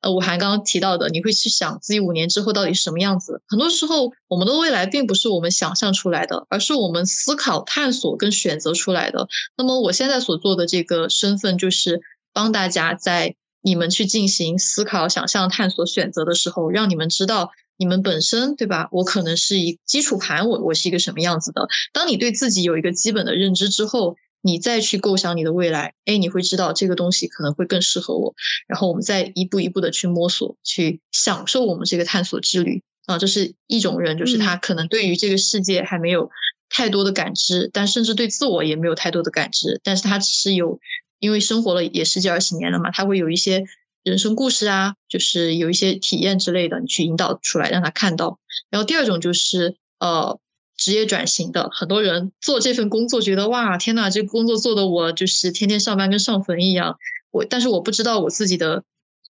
S1: 呃武涵刚刚提到的，你会去想自己五年之后到底什么样子。很多时候，我们的未来并不是我们想象出来的，而是我们思考、探索跟选择出来的。那么我现在所做的这个身份就是。帮大家在你们去进行思考、想象、探索、选择的时候，让你们知道你们本身对吧？我可能是一基础盘，我我是一个什么样子的。当你对自己有一个基本的认知之后，你再去构想你的未来，哎，你会知道这个东西可能会更适合我。然后我们再一步一步的去摸索，去享受我们这个探索之旅啊。这是一种人，就是他可能对于这个世界还没有太多的感知，但甚至对自我也没有太多的感知，但是他只是有。因为生活了也十几二十年了嘛，他会有一些人生故事啊，就是有一些体验之类的，你去引导出来让他看到。然后第二种就是呃职业转型的，很多人做这份工作觉得哇天呐，这工作做的我就是天天上班跟上坟一样。我但是我不知道我自己的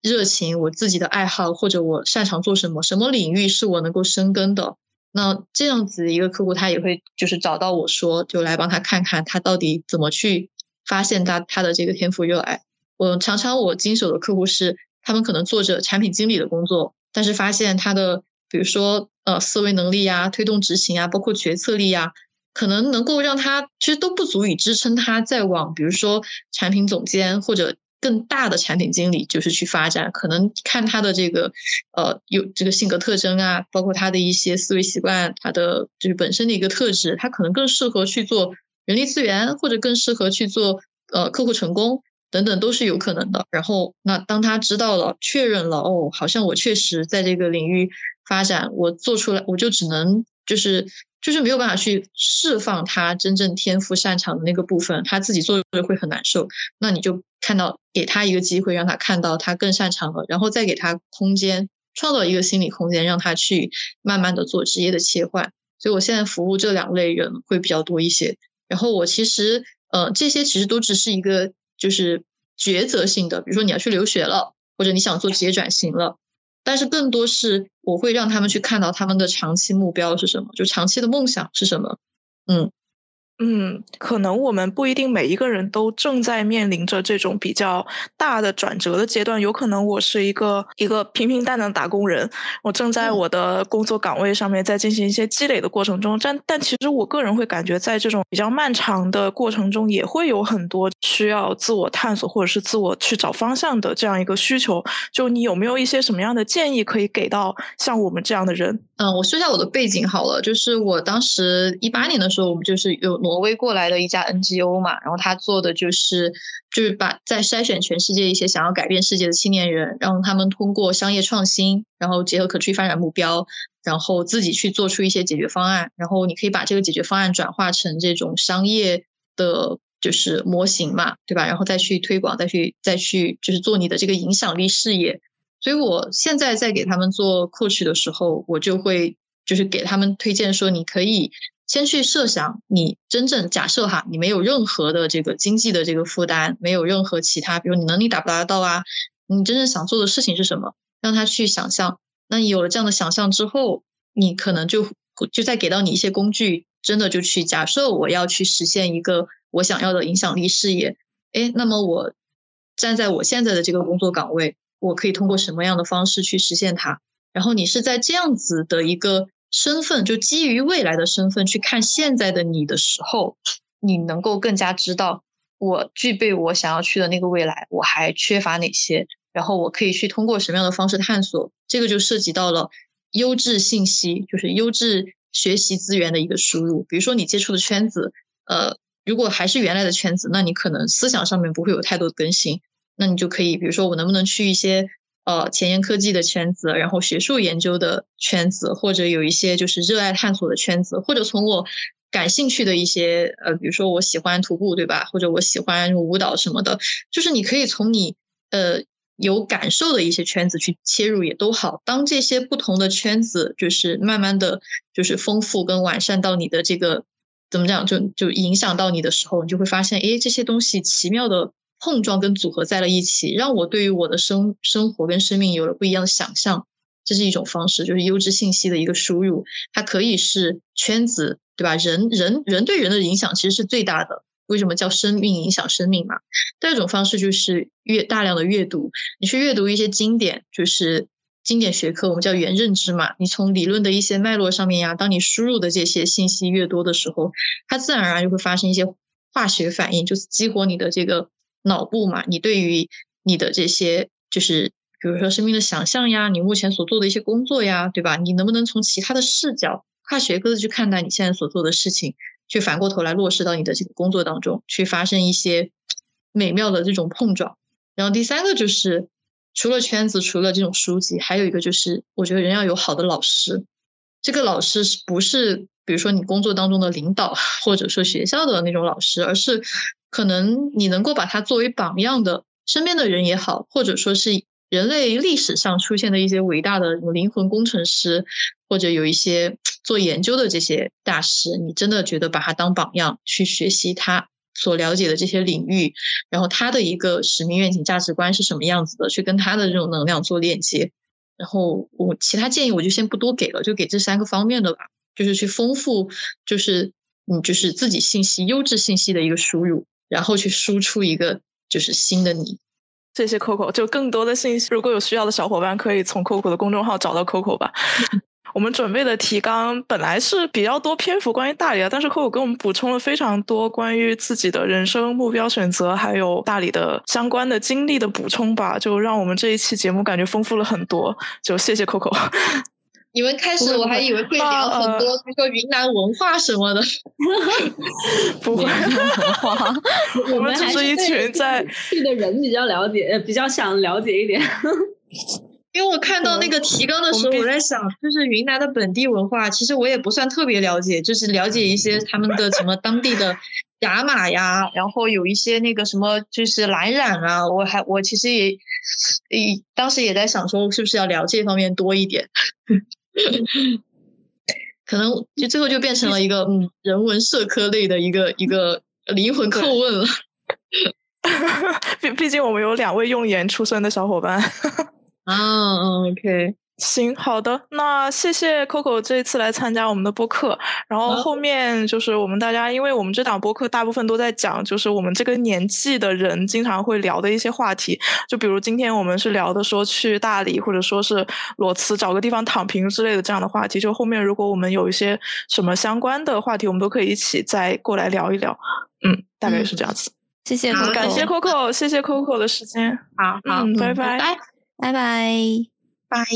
S1: 热情，我自己的爱好或者我擅长做什么，什么领域是我能够深耕的。那这样子一个客户他也会就是找到我说，就来帮他看看他到底怎么去。发现他他的这个天赋热爱，我常常我经手的客户是，他们可能做着产品经理的工作，但是发现他的比如说呃思维能力呀、推动执行啊、包括决策力呀，可能能够让他其实都不足以支撑他再往比如说产品总监或者更大的产品经理就是去发展。可能看他的这个呃有这个性格特征啊，包括他的一些思维习惯，他的就是本身的一个特质，他可能更适合去做。人力资源或者更适合去做呃客户成功等等都是有可能的。然后那当他知道了确认了哦，好像我确实在这个领域发展，我做出来我就只能就是就是没有办法去释放他真正天赋擅长的那个部分，他自己做着会很难受。那你就看到给他一个机会，让他看到他更擅长的，然后再给他空间，创造一个心理空间，让他去慢慢的做职业的切换。所以我现在服务这两类人会比较多一些。然后我其实，呃，这些其实都只是一个就是抉择性的，比如说你要去留学了，或者你想做职业转型了，但是更多是我会让他们去看到他们的长期目标是什么，就长期的梦想是什么，嗯。
S3: 嗯，可能我们不一定每一个人都正在面临着这种比较大的转折的阶段。有可能我是一个一个平平淡淡的打工人，我正在我的工作岗位上面在进行一些积累的过程中。但但其实我个人会感觉，在这种比较漫长的过程中，也会有很多需要自我探索或者是自我去找方向的这样一个需求。就你有没有一些什么样的建议可以给到像我们这样的人？
S1: 嗯，我说一下我的背景好了，就是我当时一八年的时候，我们就是有。挪威过来的一家 NGO 嘛，然后他做的就是就是把在筛选全世界一些想要改变世界的青年人，让他们通过商业创新，然后结合可持续发展目标，然后自己去做出一些解决方案，然后你可以把这个解决方案转化成这种商业的，就是模型嘛，对吧？然后再去推广，再去再去就是做你的这个影响力事业。所以我现在在给他们做 coach 的时候，我就会就是给他们推荐说，你可以先去设想，你真正假设哈，你没有任何的这个经济的这个负担，没有任何其他，比如你能力达不达得到啊，你真正想做的事情是什么，让他去想象。那你有了这样的想象之后，你可能就就再给到你一些工具，真的就去假设我要去实现一个我想要的影响力事业，哎，那么我站在我现在的这个工作岗位，我可以通过什么样的方式去实现它？然后你是在这样子的一个。身份就基于未来的身份去看现在的你的时候，你能够更加知道我具备我想要去的那个未来，我还缺乏哪些，然后我可以去通过什么样的方式探索。这个就涉及到了优质信息，就是优质学习资源的一个输入。比如说你接触的圈子，呃，如果还是原来的圈子，那你可能思想上面不会有太多更新，那你就可以，比如说我能不能去一些。呃，前沿科技的圈子，然后学术研究的圈子，或者有一些就是热爱探索的圈子，或者从我感兴趣的一些呃，比如说我喜欢徒步，对吧？或者我喜欢舞蹈什么的，就是你可以从你呃有感受的一些圈子去切入也都好。当这些不同的圈子就是慢慢的就是丰富跟完善到你的这个怎么讲，就就影响到你的时候，你就会发现，哎，这些东西奇妙的。碰撞跟组合在了一起，让我对于我的生生活跟生命有了不一样的想象，这是一种方式，就是优质信息的一个输入。它可以是圈子，对吧？人人人对人的影响其实是最大的。为什么叫生命影响生命嘛？第二种方式就是阅大量的阅读，你去阅读一些经典，就是经典学科，我们叫原认知嘛。你从理论的一些脉络上面呀，当你输入的这些信息越多的时候，它自然而然就会发生一些化学反应，就是激活你的这个。脑部嘛，你对于你的这些，就是比如说生命的想象呀，你目前所做的一些工作呀，对吧？你能不能从其他的视角、跨学科的去看待你现在所做的事情，去反过头来落实到你的这个工作当中，去发生一些美妙的这种碰撞？然后第三个就是，除了圈子，除了这种书籍，还有一个就是，我觉得人要有好的老师。这个老师是不是比如说你工作当中的领导，或者说学校的那种老师，而是？可能你能够把它作为榜样的身边的人也好，或者说是人类历史上出现的一些伟大的灵魂工程师，或者有一些 做研究的这些大师，你真的觉得把他当榜样去学习他所了解的这些领域，然后他的一个使命、愿景、价值观是什么样子的，去跟他的这种能量做链接。然后我其他建议我就先不多给了，就给这三个方面的吧，就是去丰富，就是嗯，就是自己信息优质信息的一个输入。然后去输出一个就是新的你，
S3: 谢谢 Coco。就更多的信息，如果有需要的小伙伴，可以从 Coco 的公众号找到 Coco 吧。我们准备的提纲本来是比较多篇幅关于大理的，但是 Coco 给我们补充了非常多关于自己的人生目标选择，还有大理的相关的经历的补充吧，就让我们这一期节目感觉丰富了很多。就谢谢 Coco。
S1: 你们开始我还以为会聊很多，比如说云南文化什么的，
S3: 不会文化，我们只是一群在
S2: 去的人比较了解，比较想了解一点。
S1: 因为我看到那个提纲的时候，我在想，就是云南的本地文化，其实我也不算特别了解，就是了解一些他们的什么当地的雅马呀，然后有一些那个什么就是蓝染啊，我还我其实也，诶，当时也在想说，是不是要聊这方面多一点。可能就最后就变成了一个嗯人文社科类的一个一个灵魂叩问了。
S3: 毕毕竟我们有两位用研出身的小伙伴。
S1: 啊，OK。
S3: 行，好的，那谢谢 Coco 这一次来参加我们的播客。然后后面就是我们大家，因为我们这档播客大部分都在讲，就是我们这个年纪的人经常会聊的一些话题。就比如今天我们是聊的说去大理，或者说是裸辞找个地方躺平之类的这样的话题。就后面如果我们有一些什么相关的话题，我们都可以一起再过来聊一聊。嗯，大概是这样子。
S4: 谢谢，
S3: 感谢 Coco，谢谢 Coco 的时间。
S1: 好，
S3: 嗯，拜拜，
S4: 拜拜。
S1: 拜。
S5: 拜。